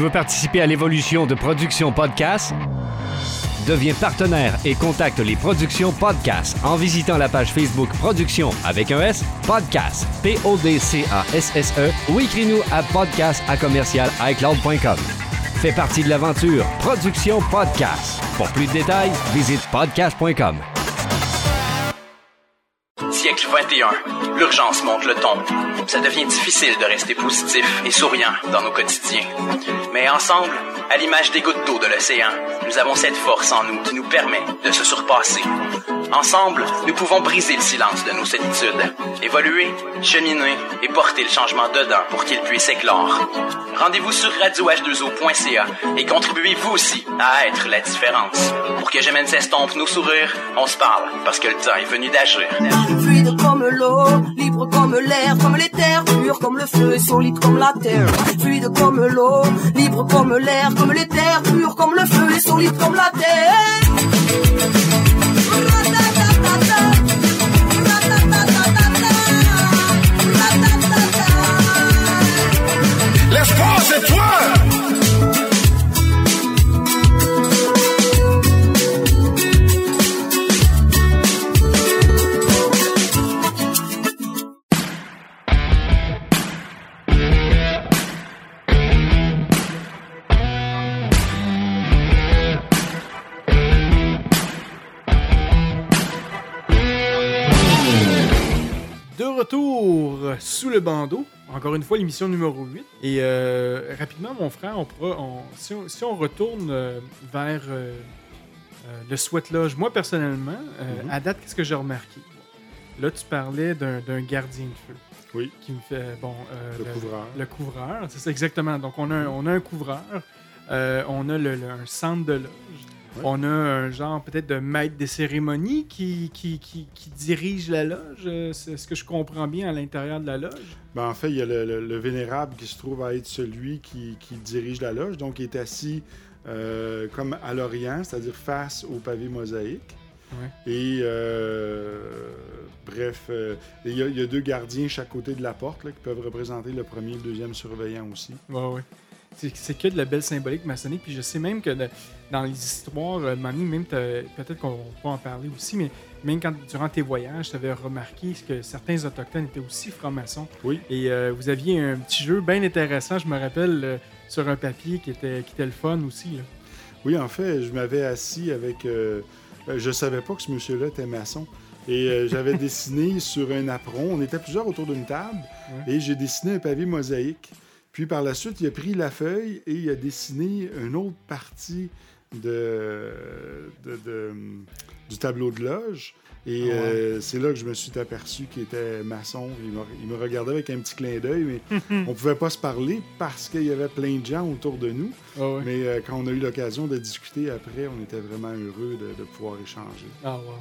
Veux participer à l'évolution de Production Podcast? Deviens partenaire et contacte les Productions Podcast en visitant la page Facebook Production avec un S, Podcast, P-O-D-C-A-S-S-E ou écris-nous à podcast à commercial iCloud.com. Fais partie de l'aventure Production Podcast. Pour plus de détails, visite podcast.com. Siècle 21. L'urgence monte le ton. Ça devient difficile de rester positif et souriant dans nos quotidiens. Mais ensemble, à l'image des gouttes d'eau de l'océan, nous avons cette force en nous qui nous permet de se surpasser. Ensemble, nous pouvons briser le silence de nos solitudes, évoluer, cheminer et porter le changement dedans pour qu'il puisse éclore. Rendez-vous sur radioh2o.ca et contribuez vous aussi à être la différence. Pour que jamais ne s'estompe nos sourires, on se parle parce que le temps est venu d'agir. Libre comme l'air, comme terres, pur comme le feu et solide comme la terre. Fluide comme l'eau, libre comme l'air, comme terres, pur comme le feu et solide comme la terre. L'espoir, c'est toi! Sous le bandeau. Encore une fois, l'émission numéro 8. Et euh, rapidement, mon frère, on pourra, on- si, on, si on retourne euh, vers euh, euh, le sweat lodge, moi personnellement, euh, Mhm. à date, qu'est-ce que j'ai remarqué? Là, tu parlais d'un gardien de feu. Oui. Qui me fait, bon, euh, Le couvreur. Le couvreur, c'est ça exactement. Donc, on a on a un couvreur, euh, on a le, le- un centre de loge, Ouais. on a un genre peut-être de maître des cérémonies qui, qui, qui, qui dirige la loge. C'est ce que je comprends bien à l'intérieur de la loge. Ben, en fait, il y a le, le- le vénérable qui se trouve à être celui qui, qui dirige la loge. Donc, il est assis euh, comme à l'Orient, c'est-à-dire face au pavé mosaïque. Ouais. Et euh, bref, euh, il y, a- il y a deux gardiens chaque côté de la porte là, qui peuvent représenter le premier et le deuxième surveillant aussi. Ouais, ouais. C'est que de la belle symbolique maçonnique. Puis je sais même que de- dans les histoires, euh, Manny, même peut-être qu'on peut en parler aussi, mais même quand durant tes voyages, tu avais remarqué que certains autochtones étaient aussi francs-maçons. Oui. Et euh, vous aviez un petit jeu bien intéressant, je me rappelle, euh, sur un papier qui était, qui était le fun aussi. là. Oui, en fait, je m'avais assis avec. euh, je savais pas que ce monsieur-là était maçon. Et j'avais dessiné sur un apron. On était plusieurs autour d'une table. Ouais. Et j'ai dessiné un pavé mosaïque. Puis par la suite, il a pris la feuille et il a dessiné une autre partie de, de- de- du tableau de loge. Et Ah ouais. euh, c'est là que je me suis aperçu qu'il était maçon. Il me, il me regardait avec un petit clin d'œil, mais on pouvait pas se parler parce qu'il y avait plein de gens autour de nous. Ah ouais. Mais euh, quand on a eu l'occasion de discuter après, on était vraiment heureux de, de pouvoir échanger. Ah, ouais, ouais,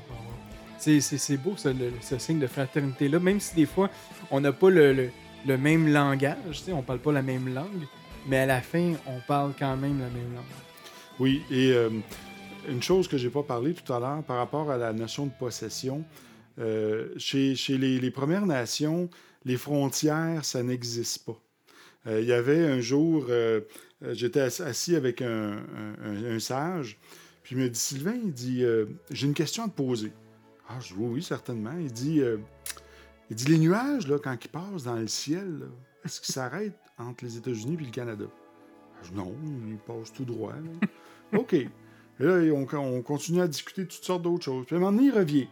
ouais. C'est- beau, ça, le- ce signe de fraternité-là, même si des fois, on n'a pas le, le- le même langage, on parle pas la même langue, mais à la fin, on parle quand même la même langue. Oui, et euh, une chose que j'ai pas parlé tout à l'heure par rapport à la notion de possession, euh, chez, chez les, Premières Nations, les frontières, ça n'existe pas. Euh, Il y avait un jour, j'étais ass- assis avec un, sage, puis il me dit Sylvain, il dit J'ai une question à te poser. Ah, je dis Oui, oui, certainement. Il dit Il dit Les nuages, là, quand ils passent dans le ciel, est-ce qu'ils s'arrêtent entre les États-Unis et le Canada? Je dis, Non, ils passent tout droit. OK. Et là, on, on continue à discuter de toutes sortes d'autres choses. Puis à un moment donné, il revient.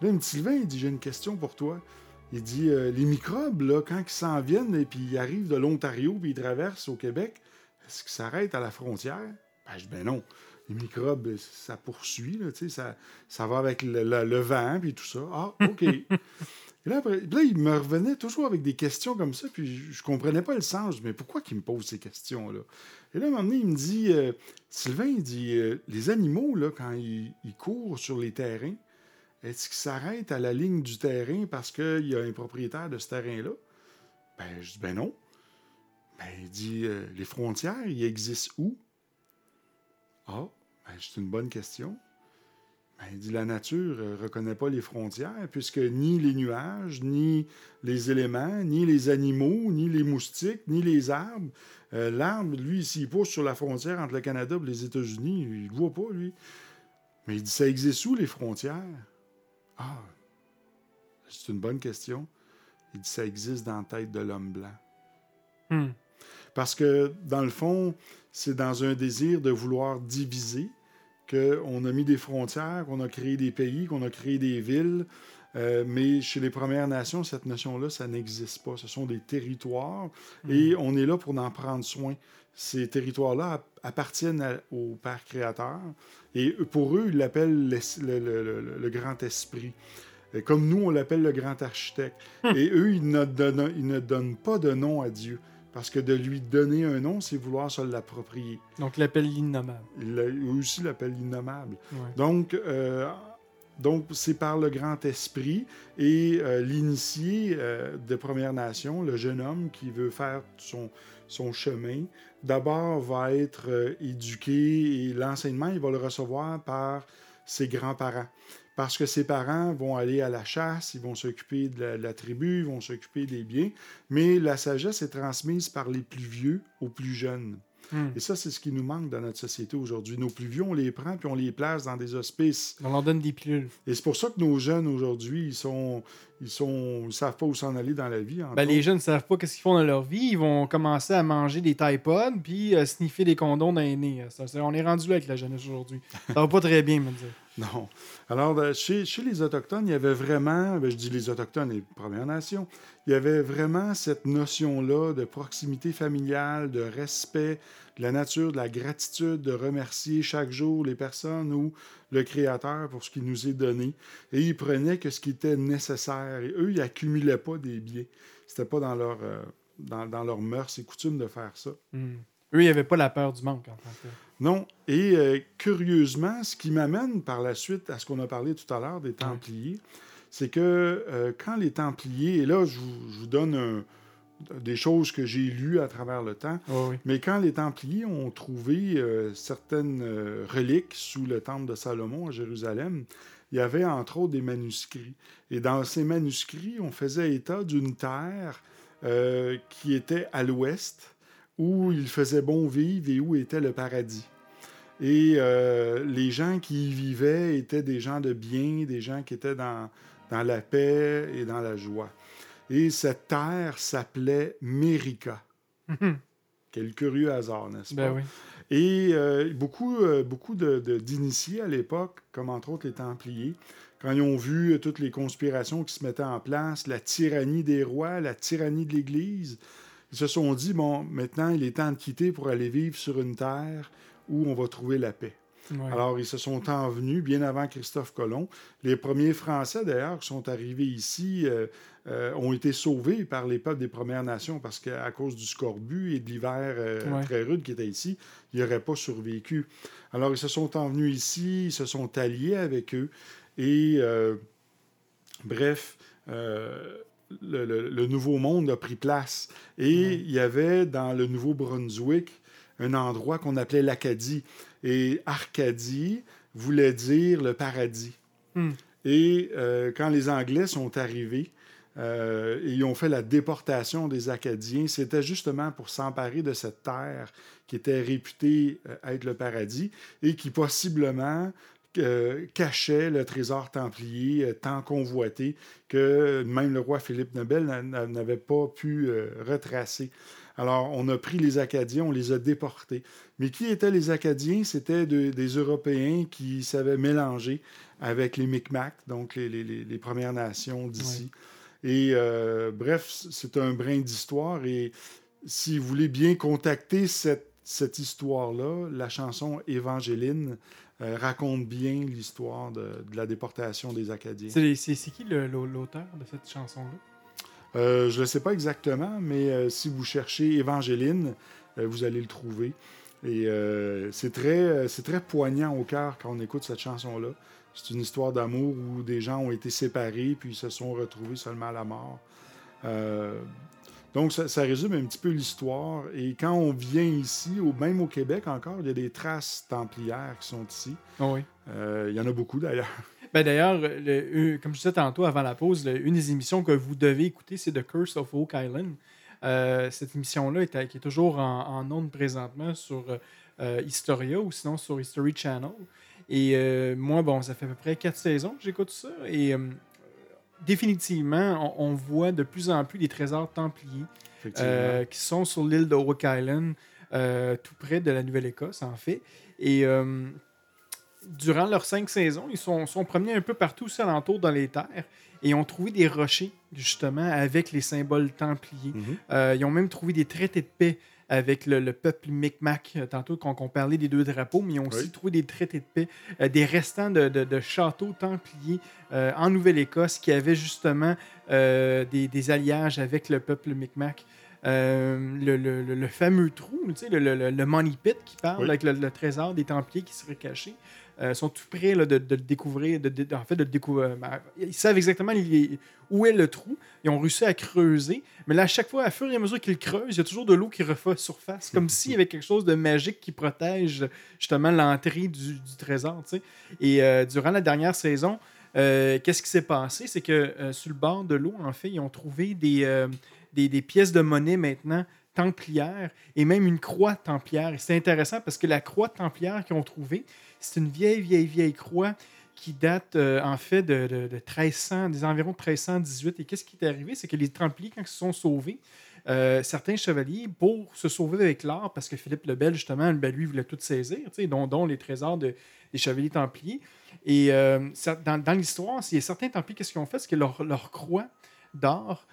Là, il me dit Sylvain, il dit J'ai une question pour toi. Il dit euh, Les microbes, quand ils s'en viennent et puis ils arrivent de l'Ontario puis ils traversent au Québec, est-ce qu'ils s'arrêtent à la frontière? Ben, Je dis Ben non. Les microbes, ça poursuit, là, ça, ça va avec le, le- le vent puis tout ça. Ah, OK. Et là, il me revenait toujours avec des questions comme ça, puis je, je comprenais pas le sens. Mais pourquoi qu'il me pose ces questions-là? Et là, à un moment donné, il me dit euh, Sylvain, il dit euh, Les animaux, quand ils, ils courent sur les terrains, est-ce qu'ils s'arrêtent à la ligne du terrain parce qu'il y a un propriétaire de ce terrain-là? Ben, je dis Ben non. Ben, il dit euh, Les frontières, ils existent où? Ah, ben, c'est une bonne question. Ben, il dit la nature ne reconnaît pas les frontières, puisque ni les nuages, ni les éléments, ni les animaux, ni les moustiques, ni les arbres. euh, L'arbre, lui, s'il pousse sur la frontière entre le Canada et les États-Unis, il ne le voit pas, lui. Mais il dit ça existe où, les frontières? Ah, c'est une bonne question. Il dit ça existe dans la tête de l'homme blanc. Hmm. Parce que, dans le fond, c'est dans un désir de vouloir diviser qu'on a mis des frontières, qu'on a créé des pays, qu'on a créé des villes. Euh, mais chez les Premières Nations, cette notion-là, ça n'existe pas. Ce sont des territoires et on est là pour en prendre soin. Ces territoires-là ap- appartiennent à- au Père créateur et pour eux, ils l'appellent le, le- le- le grand esprit. Et Comme nous, on l'appelle le grand architecte. Et eux, ils ne, donnent, ils ne donnent pas de nom à Dieu. Parce que de lui donner un nom, c'est vouloir se l'approprier. Donc, l'appelle l'innommable. Eux aussi l'appellent l'innommable. Ouais. Donc, euh, donc c'est par le grand esprit et euh, l'initié euh, de Première Nation, le jeune homme qui veut faire son, son chemin, d'abord va être éduqué et l'enseignement, il va le recevoir par ses grands-parents. Parce que ses parents vont aller à la chasse, ils vont s'occuper de la, de la tribu, ils vont s'occuper des biens, mais la sagesse est transmise par les plus vieux aux plus jeunes. Hmm. Et ça, c'est ce qui nous manque dans notre société aujourd'hui. Nos plus vieux, on les prend puis on les place dans des hospices. On leur donne des pilules. Et c'est pour ça que nos jeunes aujourd'hui, ils sont, ils sont, ils savent pas où s'en aller dans la vie. Ben, les jeunes ne savent pas ce qu'ils font dans leur vie. Ils vont commencer à manger des Tide puis euh, sniffer des condoms dans les nez. Ça, c'est- on est rendu là avec la jeunesse aujourd'hui. Ça va pas très bien, me dire. Non. Alors, euh, chez, les Autochtones, il y avait vraiment, ben, je dis les Autochtones et les Premières Nations, il y avait vraiment cette notion-là de proximité familiale, de respect de la nature, de la gratitude, de remercier chaque jour les personnes ou le Créateur pour ce qu'il nous est donné. Et ils prenaient que ce qui était nécessaire. Et eux, ils accumulaient pas des biens. C'était pas dans leur, euh, dans leur mœurs et coutumes de faire ça. Hmm. Eux, ils n'avaient pas la peur du manque, en tant que. Non. Et euh, curieusement, ce qui m'amène par la suite à ce qu'on a parlé tout à l'heure des Templiers, c'est que euh, quand les Templiers, et là, je vous, je vous donne un- des choses que j'ai lues à travers le temps, oui. mais quand les Templiers ont trouvé euh, certaines euh, reliques sous le temple de Salomon à Jérusalem, il y avait entre autres des manuscrits. Et dans ces manuscrits, on faisait état d'une terre euh, qui était à l'ouest, où il faisait bon vivre et où était le paradis. Et euh, les gens qui y vivaient étaient des gens de bien, des gens qui étaient dans, dans la paix et dans la joie. Et cette terre s'appelait Mérika. Quel curieux hasard, n'est-ce pas? Ben oui. Et euh, beaucoup, euh, beaucoup de- de- d'initiés à l'époque, comme entre autres les Templiers, quand ils ont vu toutes les conspirations qui se mettaient en place, la tyrannie des rois, la tyrannie de l'Église, ils se sont dit, bon, maintenant il est temps de quitter pour aller vivre sur une terre où on va trouver la paix. Ouais. Alors, ils se sont envenus bien avant Christophe Colomb. Les premiers Français, d'ailleurs, qui sont arrivés ici, euh, euh, ont été sauvés par les peuples des Premières Nations parce qu'à cause du scorbut et de l'hiver euh, Ouais. très rude qui était ici, ils n'auraient pas survécu. Alors, ils se sont envenus ici, ils se sont alliés avec eux. Et, bref, le, le- le Nouveau Monde a pris place. Et il y avait dans le Nouveau-Brunswick un endroit qu'on appelait l'Acadie. Et Arcadie voulait dire le paradis. Hmm. Et euh, quand les Anglais sont arrivés, euh, et ils ont fait la déportation des Acadiens, c'était justement pour s'emparer de cette terre qui était réputée euh, être le paradis et qui possiblement euh, cachait le trésor templier euh, tant convoité que même le roi Philippe Nobel n'a- n'a- n'avait pas pu euh, retracer. Alors, on a pris les Acadiens, on les a déportés. Mais qui étaient les Acadiens? C'était de- des Européens qui savaient mélanger avec les Micmacs, donc les, les- les- les Premières Nations d'ici. Et bref, c'est un brin d'histoire. Et si vous voulez bien contacter cette, cette histoire-là, la chanson Évangéline euh, raconte bien l'histoire de, de la déportation des Acadiens. C'est qui l'auteur de cette chanson-là? Euh, je ne sais pas exactement, mais euh, si vous cherchez Évangéline, euh, vous allez le trouver. Et c'est très, c'est très poignant au cœur quand on écoute cette chanson-là. C'est une histoire d'amour où des gens ont été séparés puis ils se sont retrouvés seulement à la mort. Donc, ça, ça résume un petit peu l'histoire. Et quand on vient ici, même au Québec encore, il y a des traces templières qui sont ici. Ah oui. Euh, il y en a beaucoup d'ailleurs. Ben D'ailleurs, le- euh, comme je disais tantôt avant la pause, le- une des émissions que vous devez écouter, c'est The Curse of Oak Island. Euh, cette émission-là est, qui est toujours en, en ondes présentement sur euh, Historia ou sinon sur History Channel. Et euh, moi, bon, ça fait à peu près quatre saisons que j'écoute ça. Et définitivement, on, on voit de plus en plus des trésors templiers euh, qui sont sur l'île de Oak Island, euh, tout près de la Nouvelle-Écosse, en fait. Et euh, durant leurs cinq saisons, ils sont, sont promenés un peu partout aussi alentour dans les terres et ont trouvé des rochers, justement, avec les symboles templiers. Mhm. Ils ont même trouvé des traités de paix avec le, le peuple Micmac, euh, tantôt quand on parlait des deux drapeaux, mais ils ont aussi trouvé des traités de paix, euh, des restants de, de- de châteaux templiers euh, en Nouvelle-Écosse qui avaient justement des, des alliages avec le peuple Micmac. Le, le- le- le fameux trou, tu sais, le, Money Pit qui parle Oui. avec le, le trésor des Templiers qui serait caché, euh, sont tout prêts de, le découvrir. En fait, de le découvrir. ben, Ils savent exactement où est le trou. Ils ont réussi à creuser. Mais là, à chaque fois, à fur et à mesure qu'ils creusent, il y a toujours de l'eau qui refait surface, comme s'il y avait quelque chose de magique qui protège justement l'entrée du, trésor. Et euh, durant la dernière saison, euh, qu'est-ce qui s'est passé? C'est que euh, sur le bord de l'eau, en fait, ils ont trouvé euh, des pièces de monnaie maintenant templières et même une croix templière. Et c'est intéressant parce que la croix templière qu'ils ont trouvée, c'est une vieille, vieille, vieille croix qui date euh, en fait de, de, de 1300, des environs de 1318. Et qu'est-ce qui est arrivé? C'est que les Templiers, quand ils se sont sauvés, euh, certains chevaliers, pour se sauver avec l'or, parce que Philippe le Bel, justement, ben, lui, voulait tout saisir, dont, dont les trésors de- des chevaliers templiers. Et euh, dans, dans l'histoire, certains Templiers, qu'est-ce qu'ils ont fait? C'est que leur, croix d'or,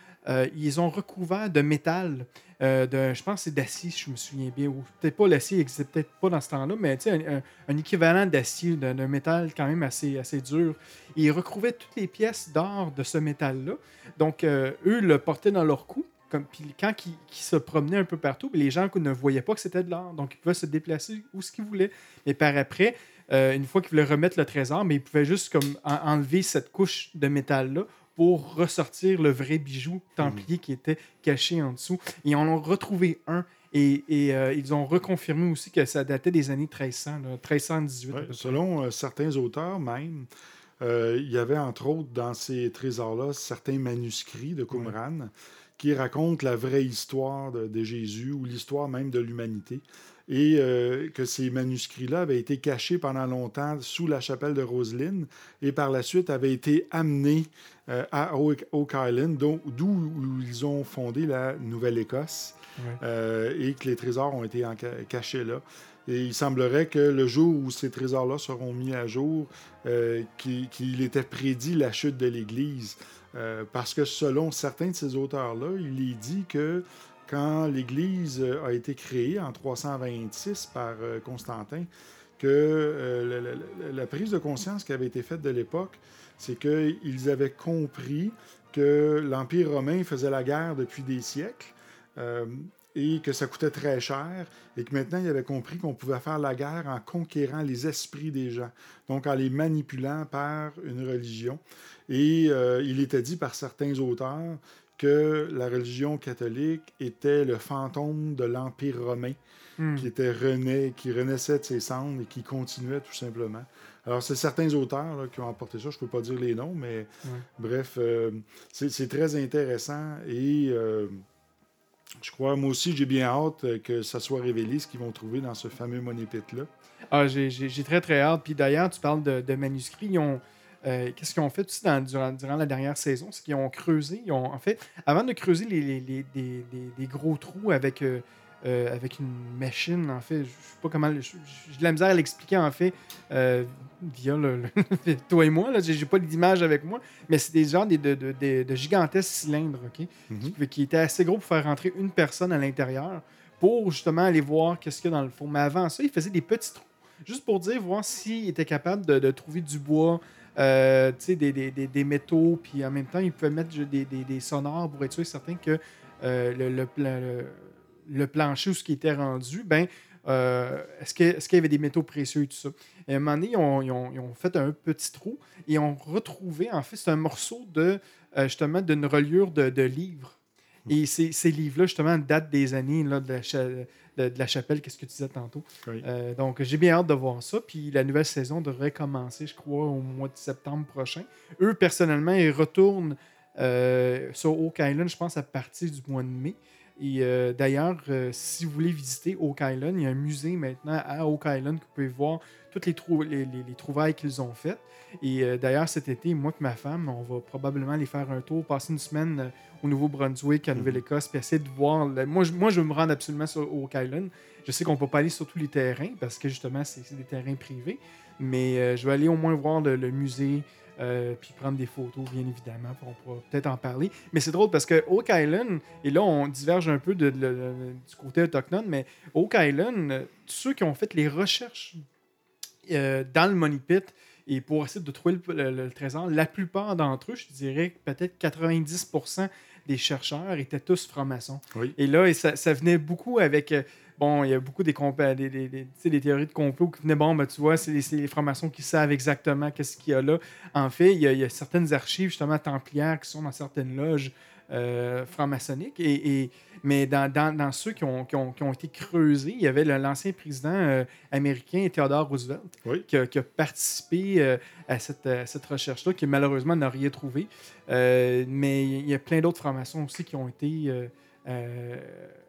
ils ont recouvert de métal, euh, je pense que c'est d'acier, je me souviens bien, ou peut-être pas l'acier, n'existait peut-être pas dans ce temps-là, mais un, un- équivalent d'acier, d'un métal quand même assez, assez dur. Ils recouvraient toutes les pièces d'or de ce métal-là. Donc, euh, eux le portaient dans leur cou. Puis quand ils, qu'ils se promenaient un peu partout, ben, les gens ne voyaient pas que c'était de l'or. Donc, ils pouvaient se déplacer où ce qu'ils voulaient. Mais par après, euh, une fois qu'ils voulaient remettre le trésor, mais ils pouvaient juste comme en- enlever cette couche de métal-là pour ressortir le vrai bijou templier qui était caché en dessous. Ils en ont retrouvé un et, et, euh, ils ont reconfirmé aussi que ça datait des années 1300, là, 1318. à Ouais, peu près. selon euh, certains auteurs même, euh, il y avait entre autres dans ces trésors-là certains manuscrits de Qumran qui racontent la vraie histoire de, de Jésus ou l'histoire même de l'humanité. Et euh, que ces manuscrits-là avaient été cachés pendant longtemps sous la chapelle de Roseline et par la suite avaient été amenés euh, à Oak, Oak Island, d'où où ils ont fondé la Nouvelle-Écosse Ouais. euh, et que les trésors ont été cachés là. Et il semblerait que le jour où ces trésors-là seront mis à jour, qu'il était prédit la chute de l'Église. Parce que selon certains de ces auteurs-là, il est dit que quand l'Église euh, a été créée en 326 par euh, Constantin, que euh, la, prise de conscience qui avait été faite de l'époque, c'est qu'ils avaient compris que l'Empire romain faisait la guerre depuis des siècles. et que ça coûtait très cher, et que maintenant, ils avaient compris qu'on pouvait faire la guerre en conquérant les esprits des gens, donc en les manipulant par une religion. Et il était dit par certains auteurs que la religion catholique était le fantôme de l'Empire romain, Hmm. qui, était renaît, qui renaissait de ses cendres et qui continuait tout simplement. Alors, c'est certains auteurs là, qui ont apporté ça, je ne peux pas dire les noms, mais bref, euh, c'est très intéressant et euh, je crois, moi aussi, j'ai bien hâte euh, que ça soit révélé ce qu'ils vont trouver dans ce fameux money pit-là. Ah, j'ai très très hâte. Puis d'ailleurs, tu parles de, de manuscrits. Ils ont, euh, Qu'est-ce qu'ils ont fait aussi dans- durant, durant la dernière saison? C'est qu'ils ont creusé. Ils ont, en fait, avant de creuser les, gros trous avec, euh, euh, avec une machine, en fait, je sais pas comment. J'ai de la misère à l'expliquer, en fait, via le, le- toi et moi. là, J'ai pas d'image avec moi, mais c'est des genres de, de, de- de- de gigantesques cylindres, OK? qui, qui étaient assez gros pour faire rentrer une personne à l'intérieur pour justement aller voir qu'est-ce qu'il y a dans le fond. Mais avant ça, il faisait des petits trous, juste pour dire, voir s'il était capable de, de trouver du bois, euh, des, des- des- des métaux, puis en même temps, il pouvait mettre des, des- des sonores pour être sûr certain que euh, le, le, le- le plancher où ce qui était rendu, ben, euh, est-ce que- est-ce qu'il y avait des métaux précieux et tout ça? Et à un moment donné, ils ont, ils ont- ils ont fait un petit trou et ont retrouvé, en fait, c'est un morceau de, euh, justement, d'une reliure de, de livre. Et ces, ces livres-là, justement, datent des années là, de, la de- de la chapelle, qu'est-ce que tu disais tantôt. Oui. Euh, donc, j'ai bien hâte de voir ça. Puis la nouvelle saison devrait commencer, je crois, au mois de septembre prochain. Eux, personnellement, ils retournent euh, sur Oak Island, je pense, à partir du mois de mai. Et euh, d'ailleurs, euh, si vous voulez visiter Oak Island, il y a un musée maintenant à Oak Island que vous pouvez voir toutes les, trou- les, les- les trouvailles qu'ils ont faites. Et euh, d'ailleurs, cet été, moi et ma femme, on va probablement aller faire un tour, passer une semaine au Nouveau-Brunswick, à Nouvelle-Écosse, puis essayer de voir. le- Moi, je, moi, je veux me rendre absolument sur Oak Island. Je sais qu'on ne peut pas aller sur tous les terrains parce que justement, c'est des terrains privés. Mais je vais aller au moins voir le, le musée, euh, puis prendre des photos, bien évidemment, on pourra peut-être en parler. Mais c'est drôle parce que Oak Island, et là, on diverge un peu de- de- de- du côté autochtone, mais Oak Island, euh, ceux qui ont fait les recherches euh, dans le Money Pit et pour essayer de trouver le, le- le trésor, la plupart d'entre eux, je dirais peut-être 90% des chercheurs étaient tous francs-maçons. Oui. Et là, et ça, ça venait beaucoup avec. Bon, il y a beaucoup des, compa- des, des- des- tu sais, des théories de complot qui venaient, bon, ben, tu vois, c'est les, francs-maçons qui savent exactement qu'est-ce qu'il y a là. En fait, il y, a, il y a certaines archives, justement, templières qui sont dans certaines loges euh, franc-maçonniques. Et, et- mais dans, dans- dans ceux qui ont, qui, ont, qui ont été creusés, il y avait l'ancien président euh, américain, Theodore Roosevelt, Oui. qui, a, qui a participé euh, à cette, recherche-là, qui malheureusement n'a rien trouvé. Euh, mais il y a plein d'autres francs-maçons aussi qui ont été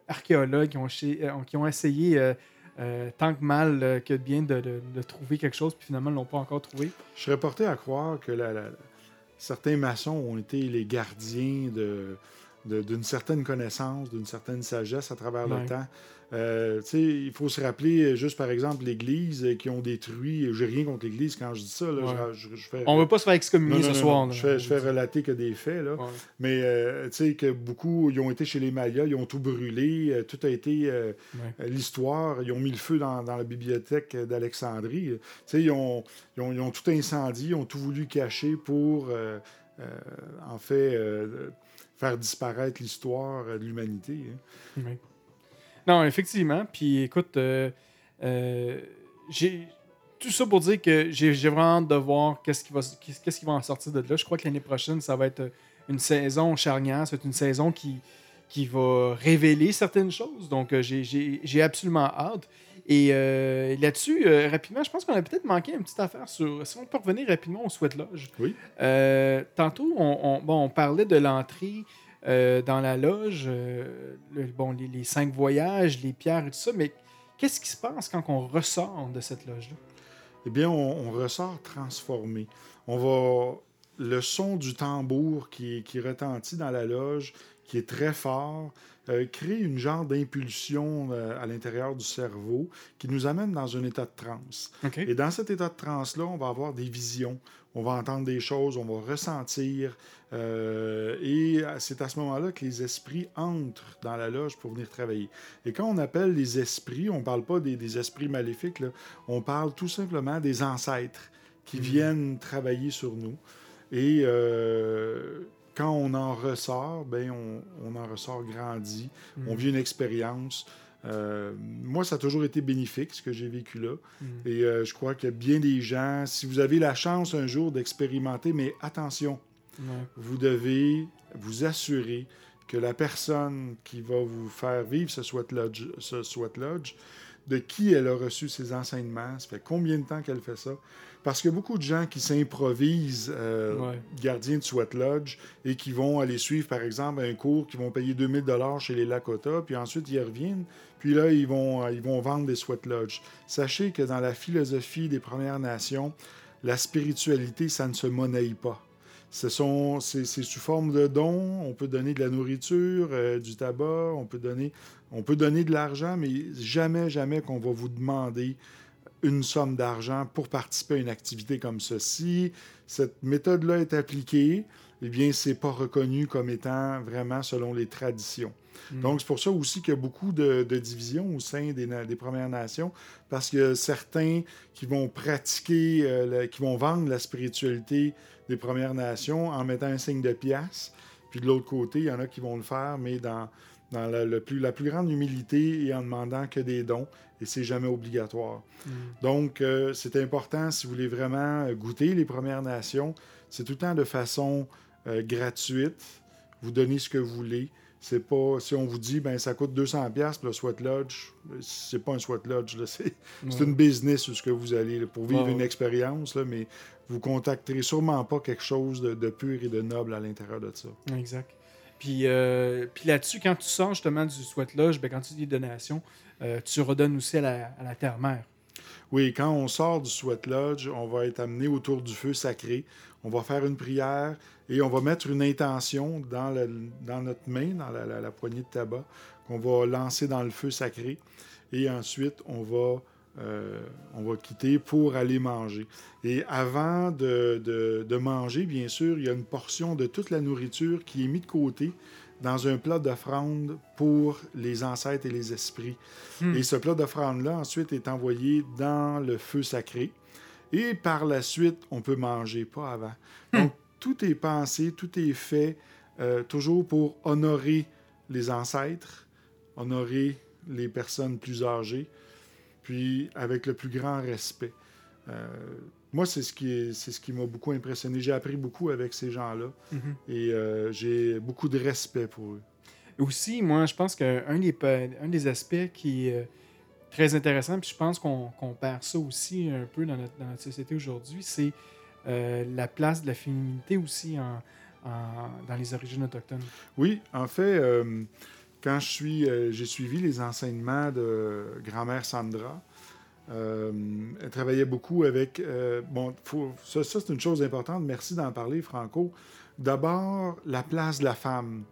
archéologues, qui ont, chi- euh, qui ont essayé euh, euh, tant que mal euh, que de bien de, de- de trouver quelque chose, puis finalement, ils ne l'ont pas encore trouvé. Je serais porté à croire que la- la- certains maçons ont été les gardiens de- d'une certaine connaissance, d'une certaine sagesse à travers Ouais. le temps. Euh, il faut se rappeler, euh, juste par exemple, l'Église euh, qui ont détruit. J'ai rien contre l'Église quand je dis ça. là, Ouais. je, je- je fais, On ne veut pas se faire excommunier Non, non, ce non, soir. Je fais, je fais relater que des faits. Là. Ouais. Mais euh, que beaucoup, ils ont été chez les Mayas, ils ont tout brûlé, euh, tout a été euh, Ouais. euh, l'histoire. Ils ont mis le feu dans, dans la bibliothèque d'Alexandrie. Ils ont, ils, ont, ils ont tout incendié, ils ont tout voulu cacher pour, euh, euh, en fait, euh, faire disparaître l'histoire de l'humanité. hein. Oui. Non, effectivement. Puis écoute, euh, euh, j'ai tout ça pour dire que j'ai vraiment hâte de voir qu'est-ce qui, va, qu'est-ce qui va en sortir de là. Je crois que l'année prochaine, ça va être une saison charnière. C'est une saison qui, qui va révéler certaines choses. Donc, euh, j'ai- absolument hâte. Et euh, là-dessus, euh, rapidement, je pense qu'on a peut-être manqué une petite affaire sur. Si on peut revenir rapidement au Sweat Lodge. Oui. Euh, tantôt, on, on- bon, on parlait de l'entrée euh, dans la loge, euh, le- bon, les, les cinq voyages, les pierres et tout ça, mais qu'est-ce qui se passe quand on ressort de cette loge-là? eh bien, on, ressort transformé. On va. Le son du tambour qui retentit dans la loge, qui est très fort, euh, crée une genre d'impulsion euh, à l'intérieur du cerveau qui nous amène dans un état de transe. Et dans cet état de transe-là, on va avoir des visions, on va entendre des choses, on va ressentir. euh, et c'est à ce moment-là que les esprits entrent dans la loge pour venir travailler. Et quand on appelle les esprits, on ne parle pas des, des esprits maléfiques, là, on parle tout simplement des ancêtres qui viennent travailler sur nous. Et euh, quand on en ressort, ben on, on en ressort grandi, on vit une expérience. Euh, moi, ça a toujours été bénéfique, ce que j'ai vécu là. Et euh, je crois qu'il y a bien des gens, si vous avez la chance un jour d'expérimenter, mais attention, vous devez vous assurer que la personne qui va vous faire vivre ce Sweat Lodge, ce Sweat Lodge de qui elle a reçu ses enseignements, ça fait combien de temps qu'elle fait ça. Parce qu'il y a beaucoup de gens qui s'improvisent euh, Ouais. gardiens de Sweat Lodge et qui vont aller suivre, par exemple, un cours qui vont payer 2000 dollars chez les Lakota, puis ensuite ils reviennent, puis là, ils vont, ils vont vendre des Sweat Lodge. Sachez que dans la philosophie des Premières Nations, la spiritualité, ça ne se monnaie pas. Ce sont, c'est, c'est sous forme de dons. On peut donner de la nourriture, euh, du tabac, on peut donner, on peut donner de l'argent, mais jamais, jamais qu'on va vous demander une somme d'argent pour participer à une activité comme ceci. Cette méthode-là est appliquée, eh bien, c'est pas reconnu comme étant vraiment selon les traditions. Donc, c'est pour ça aussi qu'il y a beaucoup de, de divisions au sein des, Premières Nations, parce que certains qui vont pratiquer, euh, la- qui vont vendre la spiritualité des Premières Nations en mettant un signe de pièce. Puis de l'autre côté, il y en a qui vont le faire, mais dans, dans la, le plus, la plus grande humilité et en demandant que des dons, et c'est jamais obligatoire. Donc, euh, c'est important, si vous voulez vraiment euh, goûter les Premières Nations, c'est tout le temps de façon euh, gratuite. Vous donnez ce que vous voulez. C'est pas si on vous dit ben ça coûte 200 pièces le sweat lodge, c'est pas un sweat lodge c'est une business où ce que vous allez là, pour vivre Ouais, une expérience mais vous contacterez sûrement pas quelque chose de, de pur et de noble à l'intérieur de ça. Exact. Puis, euh, puis là-dessus, quand tu sors justement du Sweat Lodge, ben, quand tu dis donations, euh, tu redonnes aussi à la, terre-mère. Oui, quand on sort du Sweat Lodge, on va être amené autour du feu sacré. On va faire une prière et on va mettre une intention dans, notre main, dans la poignée de tabac, qu'on va lancer dans le feu sacré. Et ensuite, on va, euh, on va quitter pour aller manger. Et avant de, de- de manger, bien sûr, il y a une portion de toute la nourriture qui est mise de côté dans un plat d'offrande pour les ancêtres et les esprits. Et ce plat d'offrande-là, ensuite, est envoyé dans le feu sacré. Et par la suite, on peut manger, pas avant. Donc, tout est pensé, tout est fait euh, toujours pour honorer les ancêtres, honorer les personnes plus âgées, puis avec le plus grand respect. Euh, moi, c'est ce qui, est- c'est ce qui m'a beaucoup impressionné. J'ai appris beaucoup avec ces gens-là et euh, j'ai beaucoup de respect pour eux. Aussi, moi, je pense qu'un des, pa- un des aspects qui est euh, très intéressant, puis je pense qu'on perd ça aussi un peu dans notre, dans notre société aujourd'hui, c'est euh, la place de la féminité aussi en, en- dans les origines autochtones. Oui, en fait, euh, quand je suis, euh, j'ai suivi les enseignements de grand-mère Sandra, euh, elle travaillait beaucoup avec. euh, bon, faut- ça, ça, c'est une chose importante. Merci d'en parler, Franco. D'abord, la place de la femme.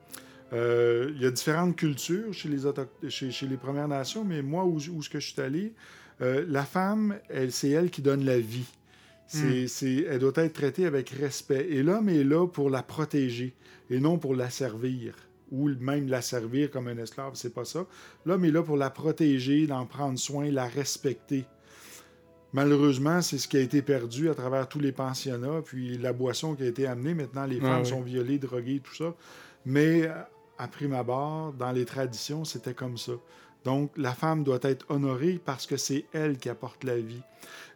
Euh, il y a différentes cultures chez les, autoch- chez, chez les Premières Nations, mais moi, où, où ce que je suis allé, la femme, elle, c'est elle qui donne la vie. C'est, c'est- elle doit être traitée avec respect. Et l'homme est là pour la protéger et non pour la servir ou même la servir comme un esclave, c'est pas ça. L'homme est là pour la protéger, d'en prendre soin, la respecter. Malheureusement, c'est ce qui a été perdu à travers tous les pensionnats, puis la boisson qui a été amenée. Maintenant, les Ouais, femmes sont violées, droguées, tout ça. Mais à prime abord, dans les traditions, c'était comme ça. Donc, la femme doit être honorée parce que c'est elle qui apporte la vie.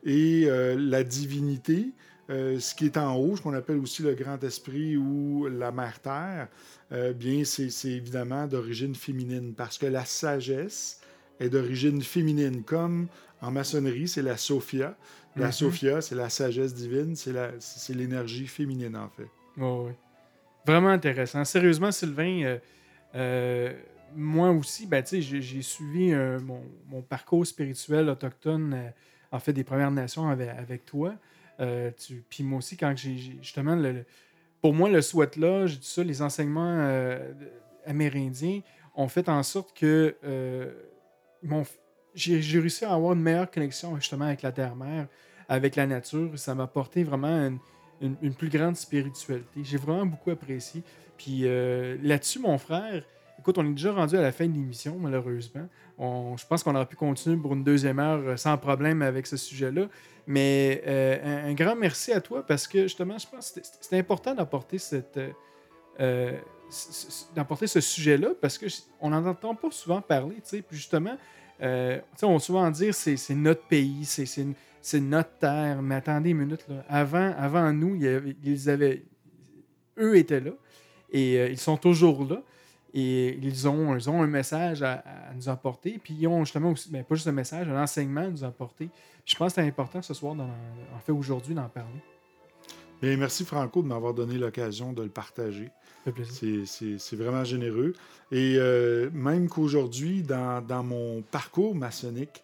Et euh, la divinité, euh, ce qui est en haut, ce qu'on appelle aussi le grand esprit ou la mère terre, euh, bien, c'est évidemment d'origine féminine parce que la sagesse est d'origine féminine, comme en maçonnerie, c'est la Sophia. La Mhm. Sophia, c'est la sagesse divine, c'est l'énergie féminine, en fait. Ouais, ouais. Vraiment intéressant. Sérieusement, Sylvain, euh, moi aussi, ben, j'ai suivi mon, mon parcours spirituel autochtone, en fait, des Premières Nations avec, avec toi. Euh, Puis moi aussi, quand j'ai j'ai- justement, pour moi, le sweat lodge, tout ça, les enseignements euh, amérindiens ont fait en sorte que euh, f- j'ai j'ai réussi à avoir une meilleure connexion justement avec la terre-mère, avec la nature. Ça m'a apporté vraiment une, plus grande spiritualité. J'ai vraiment beaucoup apprécié. Puis là-dessus, mon frère, on est déjà rendu à la fin de l'émission, malheureusement. Je pense qu'on aurait pu continuer pour une deuxième heure euh, sans problème avec ce sujet-là. Mais euh, un, grand merci à toi parce que justement, je pense que c'est- important euh, d'apporter ce sujet-là parce qu'on n'en entend pas souvent parler. Puis justement, on va souvent dire c'est notre pays, c'est notre terre. Mais attendez une minute. Avant, avant nous, ils avaient, eux étaient là et ils sont toujours là. Et ils ont, ils ont un message à, à nous apporter. Puis ils ont justement aussi, ben, pas juste un message, un enseignement à nous apporter. Puis je pense que c'est important ce soir, en fait aujourd'hui, d'en parler. Bien, merci Franco de m'avoir donné l'occasion de le partager. C'est- vraiment généreux. Et euh, même qu'aujourd'hui, dans, dans mon parcours maçonnique,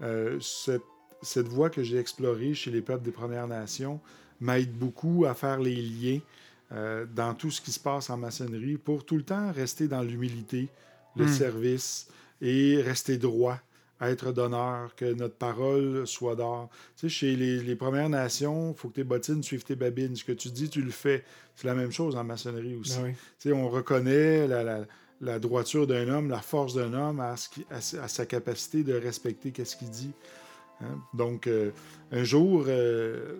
euh, cette, cette voie que j'ai explorée chez les peuples des Premières Nations m'aide beaucoup à faire les liens euh, dans tout ce qui se passe en maçonnerie pour tout le temps rester dans l'humilité, le Mm. service et rester droit, être d'honneur, que notre parole soit d'or. Tu sais, chez les, les Premières Nations, il faut que tes bottines suivent tes babines. Ce que tu dis, tu le fais. C'est la même chose en maçonnerie aussi. Ah oui. Tu sais, on reconnaît la, la- la droiture d'un homme, la force d'un homme à, ce qui- à sa- à sa capacité de respecter qu'est-ce qu'il dit. Hein? Donc, euh, un jour, euh,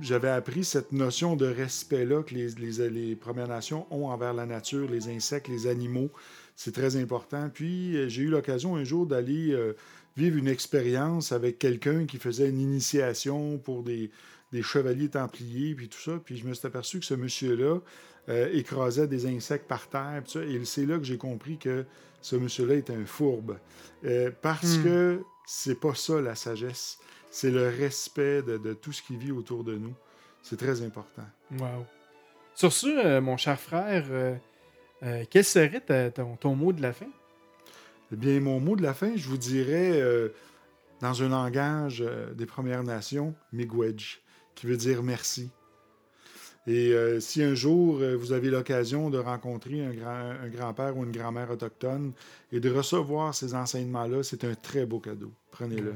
j'avais appris cette notion de respect-là que les, les- les Premières Nations ont envers la nature, les insectes, les animaux. C'est très important. Puis, euh, j'ai eu l'occasion un jour d'aller euh, vivre une expérience avec quelqu'un qui faisait une initiation pour des, des chevaliers templiers, puis tout ça. Puis je me suis aperçu que ce monsieur-là écrasait des insectes par terre. ça. et c'est là que j'ai compris que ce monsieur-là est un fourbe. Parce Hmm. que c'est pas ça la sagesse. C'est le respect de, de tout ce qui vit autour de nous. C'est très important. Wow. Sur ce, euh, mon cher frère, euh, euh, quel serait ta- ton, ton mot de la fin? Eh bien, mon mot de la fin, je vous dirais, dans un langage des Premières Nations, miigwech, qui veut dire merci. Et euh, si un jour euh, vous avez l'occasion de rencontrer un, grand, un grand-père ou une grand-mère autochtone et de recevoir ces enseignements-là, c'est un très beau cadeau. Prenez-le.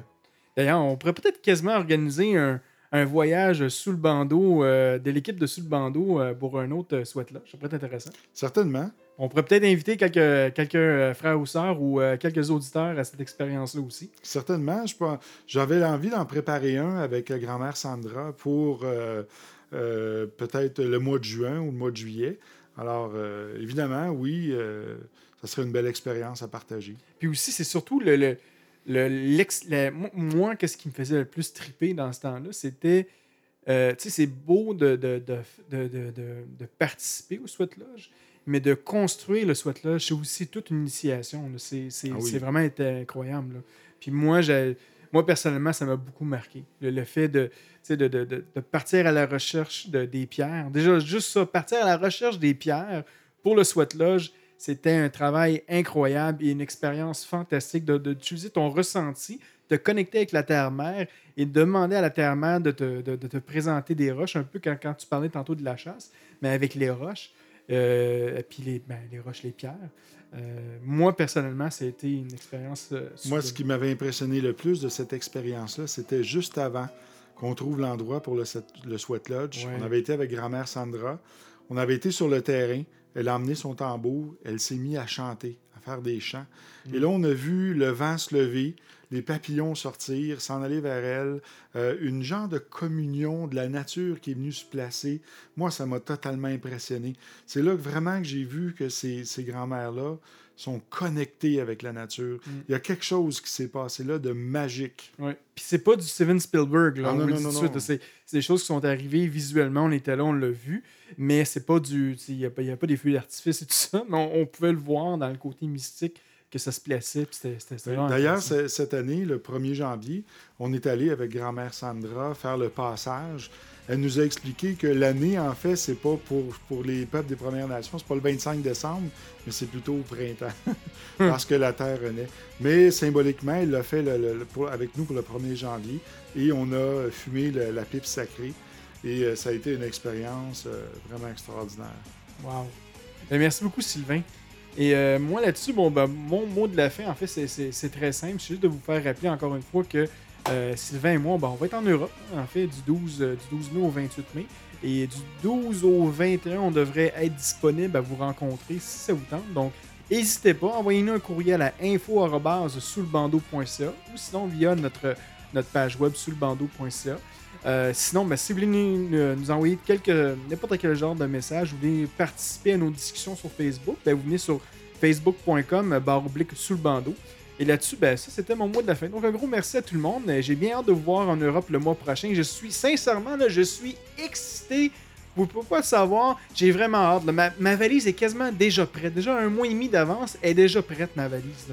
D'ailleurs, on pourrait peut-être quasiment organiser un, un voyage sous le bandeau euh, de l'équipe de sous le bandeau euh, pour un autre sweat là. Ça pourrait être intéressant. Certainement. On pourrait peut-être inviter quelques, quelques frères ou sœurs ou euh, quelques auditeurs à cette expérience-là aussi. Certainement. J'avais envie d'en préparer un avec grand-mère Sandra pour euh, peut-être le mois de juin ou le mois de juillet. Alors, euh, évidemment, oui, euh, ça serait une belle expérience à partager. Puis aussi, c'est surtout le. le, le- mo- moi, qu'est-ce qui me faisait le plus triper dans ce temps-là, c'était. euh, tu sais, c'est beau de, de, de, de, participer au Sweat Lodge, mais de construire le Sweat Lodge, c'est aussi toute une initiation. C'est, c'est, Ah oui. c'est vraiment été incroyable. là. Puis moi, moi, personnellement, ça m'a beaucoup marqué. Le, le fait de, de, de, de, de partir à la recherche de, des pierres. Déjà, juste ça, partir à la recherche des pierres pour le Sweat Lodge, c'était un travail incroyable et une expérience fantastique d'utiliser ton ressenti, de connecter avec la Terre-Mère et de demander à la Terre-Mère de te, de- de te présenter des roches, un peu quand, quand tu parlais tantôt de la chasse, mais avec les roches, euh, et puis les, ben, les roches, les pierres. Euh, moi, personnellement, ça a été une expérience. euh, Moi, ce qui m'avait impressionné le plus de cette expérience-là, c'était juste avant qu'on trouve l'endroit pour le, Sweat Lodge. Ouais. On avait été avec grand-mère Sandra. On avait été sur le terrain. Elle a emmené son tambour. Elle s'est mise à chanter, à faire des chants. Mm. Et là, on a vu le vent se lever, les papillons sortir, s'en aller vers elle. euh, une genre de communion de la nature qui est venue se placer. Moi, ça m'a totalement impressionné. C'est là que vraiment que j'ai vu que ces, ces grands-mères-là sont connectées avec la nature. Mm. Il y a quelque chose qui s'est passé là de magique. Ouais. Puis c'est pas du Steven Spielberg, là. Ah, on non, non, non, suite, non. C'est, des choses qui sont arrivées visuellement. On était là, on l'a vu. Mais c'est pas du. Il n'y a, a pas des feux d'artifice et tout ça. Mais on, on pouvait le voir dans le côté mystique que ça se plaçait. D'ailleurs, cette année, le 1er janvier, on est allé avec grand-mère Sandra faire le passage. Elle nous a expliqué que l'année, en fait, c'est pas pour, pour les peuples des Premières Nations, c'est pas le 25 décembre, mais c'est plutôt au printemps, parce que la Terre renaît. Mais symboliquement, elle l'a fait le- le- le- pour- avec nous pour le 1er janvier, et on a fumé le- la pipe sacrée, et euh, ça a été une expérience euh, vraiment extraordinaire. Wow. Ben, merci beaucoup, Sylvain. Et euh, moi, là-dessus, bon, ben, mon mot de la fin, en fait, c'est très simple. C'est juste de vous faire rappeler encore une fois que euh, Sylvain et moi, ben, on va être en Europe, en fait, du 12, euh, du 12 mai au 28 mai. Et du 12 au 21, on devrait être disponible à vous rencontrer si ça vous tente. Donc, n'hésitez pas, envoyez-nous un courriel à info.soulbando.ca ou sinon via notre, page web soulbando.ca. Euh, sinon, ben, si vous voulez nous, nous- envoyer n'importe quel genre de message, vous voulez participer à nos discussions sur Facebook, ben, vous venez sur facebook.com barre oblique sous le bandeau. Et là-dessus, ben, ça, c'était mon mot de la fin. Donc, un gros merci à tout le monde. Euh, J'ai bien hâte de vous voir en Europe le mois prochain. Je suis, sincèrement, là, je suis excité. Vous ne pouvez pas le savoir. J'ai vraiment hâte. là. Ma, ma valise est quasiment déjà prête. Déjà un mois et demi d'avance, elle est déjà prête, ma valise.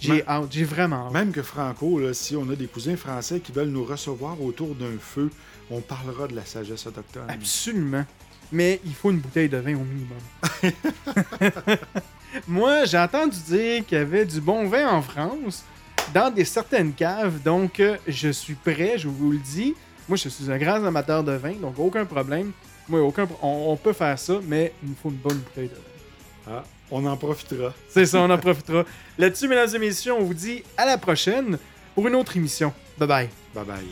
J'ai hâte. J'ai vraiment hâte. Même que Franco, là, si on a des cousins français qui veulent nous recevoir autour d'un feu, on parlera de la sagesse autochtone. Absolument. Mais il faut une bouteille de vin au minimum. Moi, j'ai entendu dire qu'il y avait du bon vin en France dans des certaines caves, donc euh, je suis prêt, je vous le dis. Moi, je suis un grand amateur de vin, donc aucun problème. Moi, aucun, on, on peut faire ça, mais il nous faut une bonne bouteille de vin. Ah, on en profitera. C'est ça, on en profitera. Là-dessus, mesdames et messieurs, on vous dit à la prochaine pour une autre émission. Bye bye. Bye bye.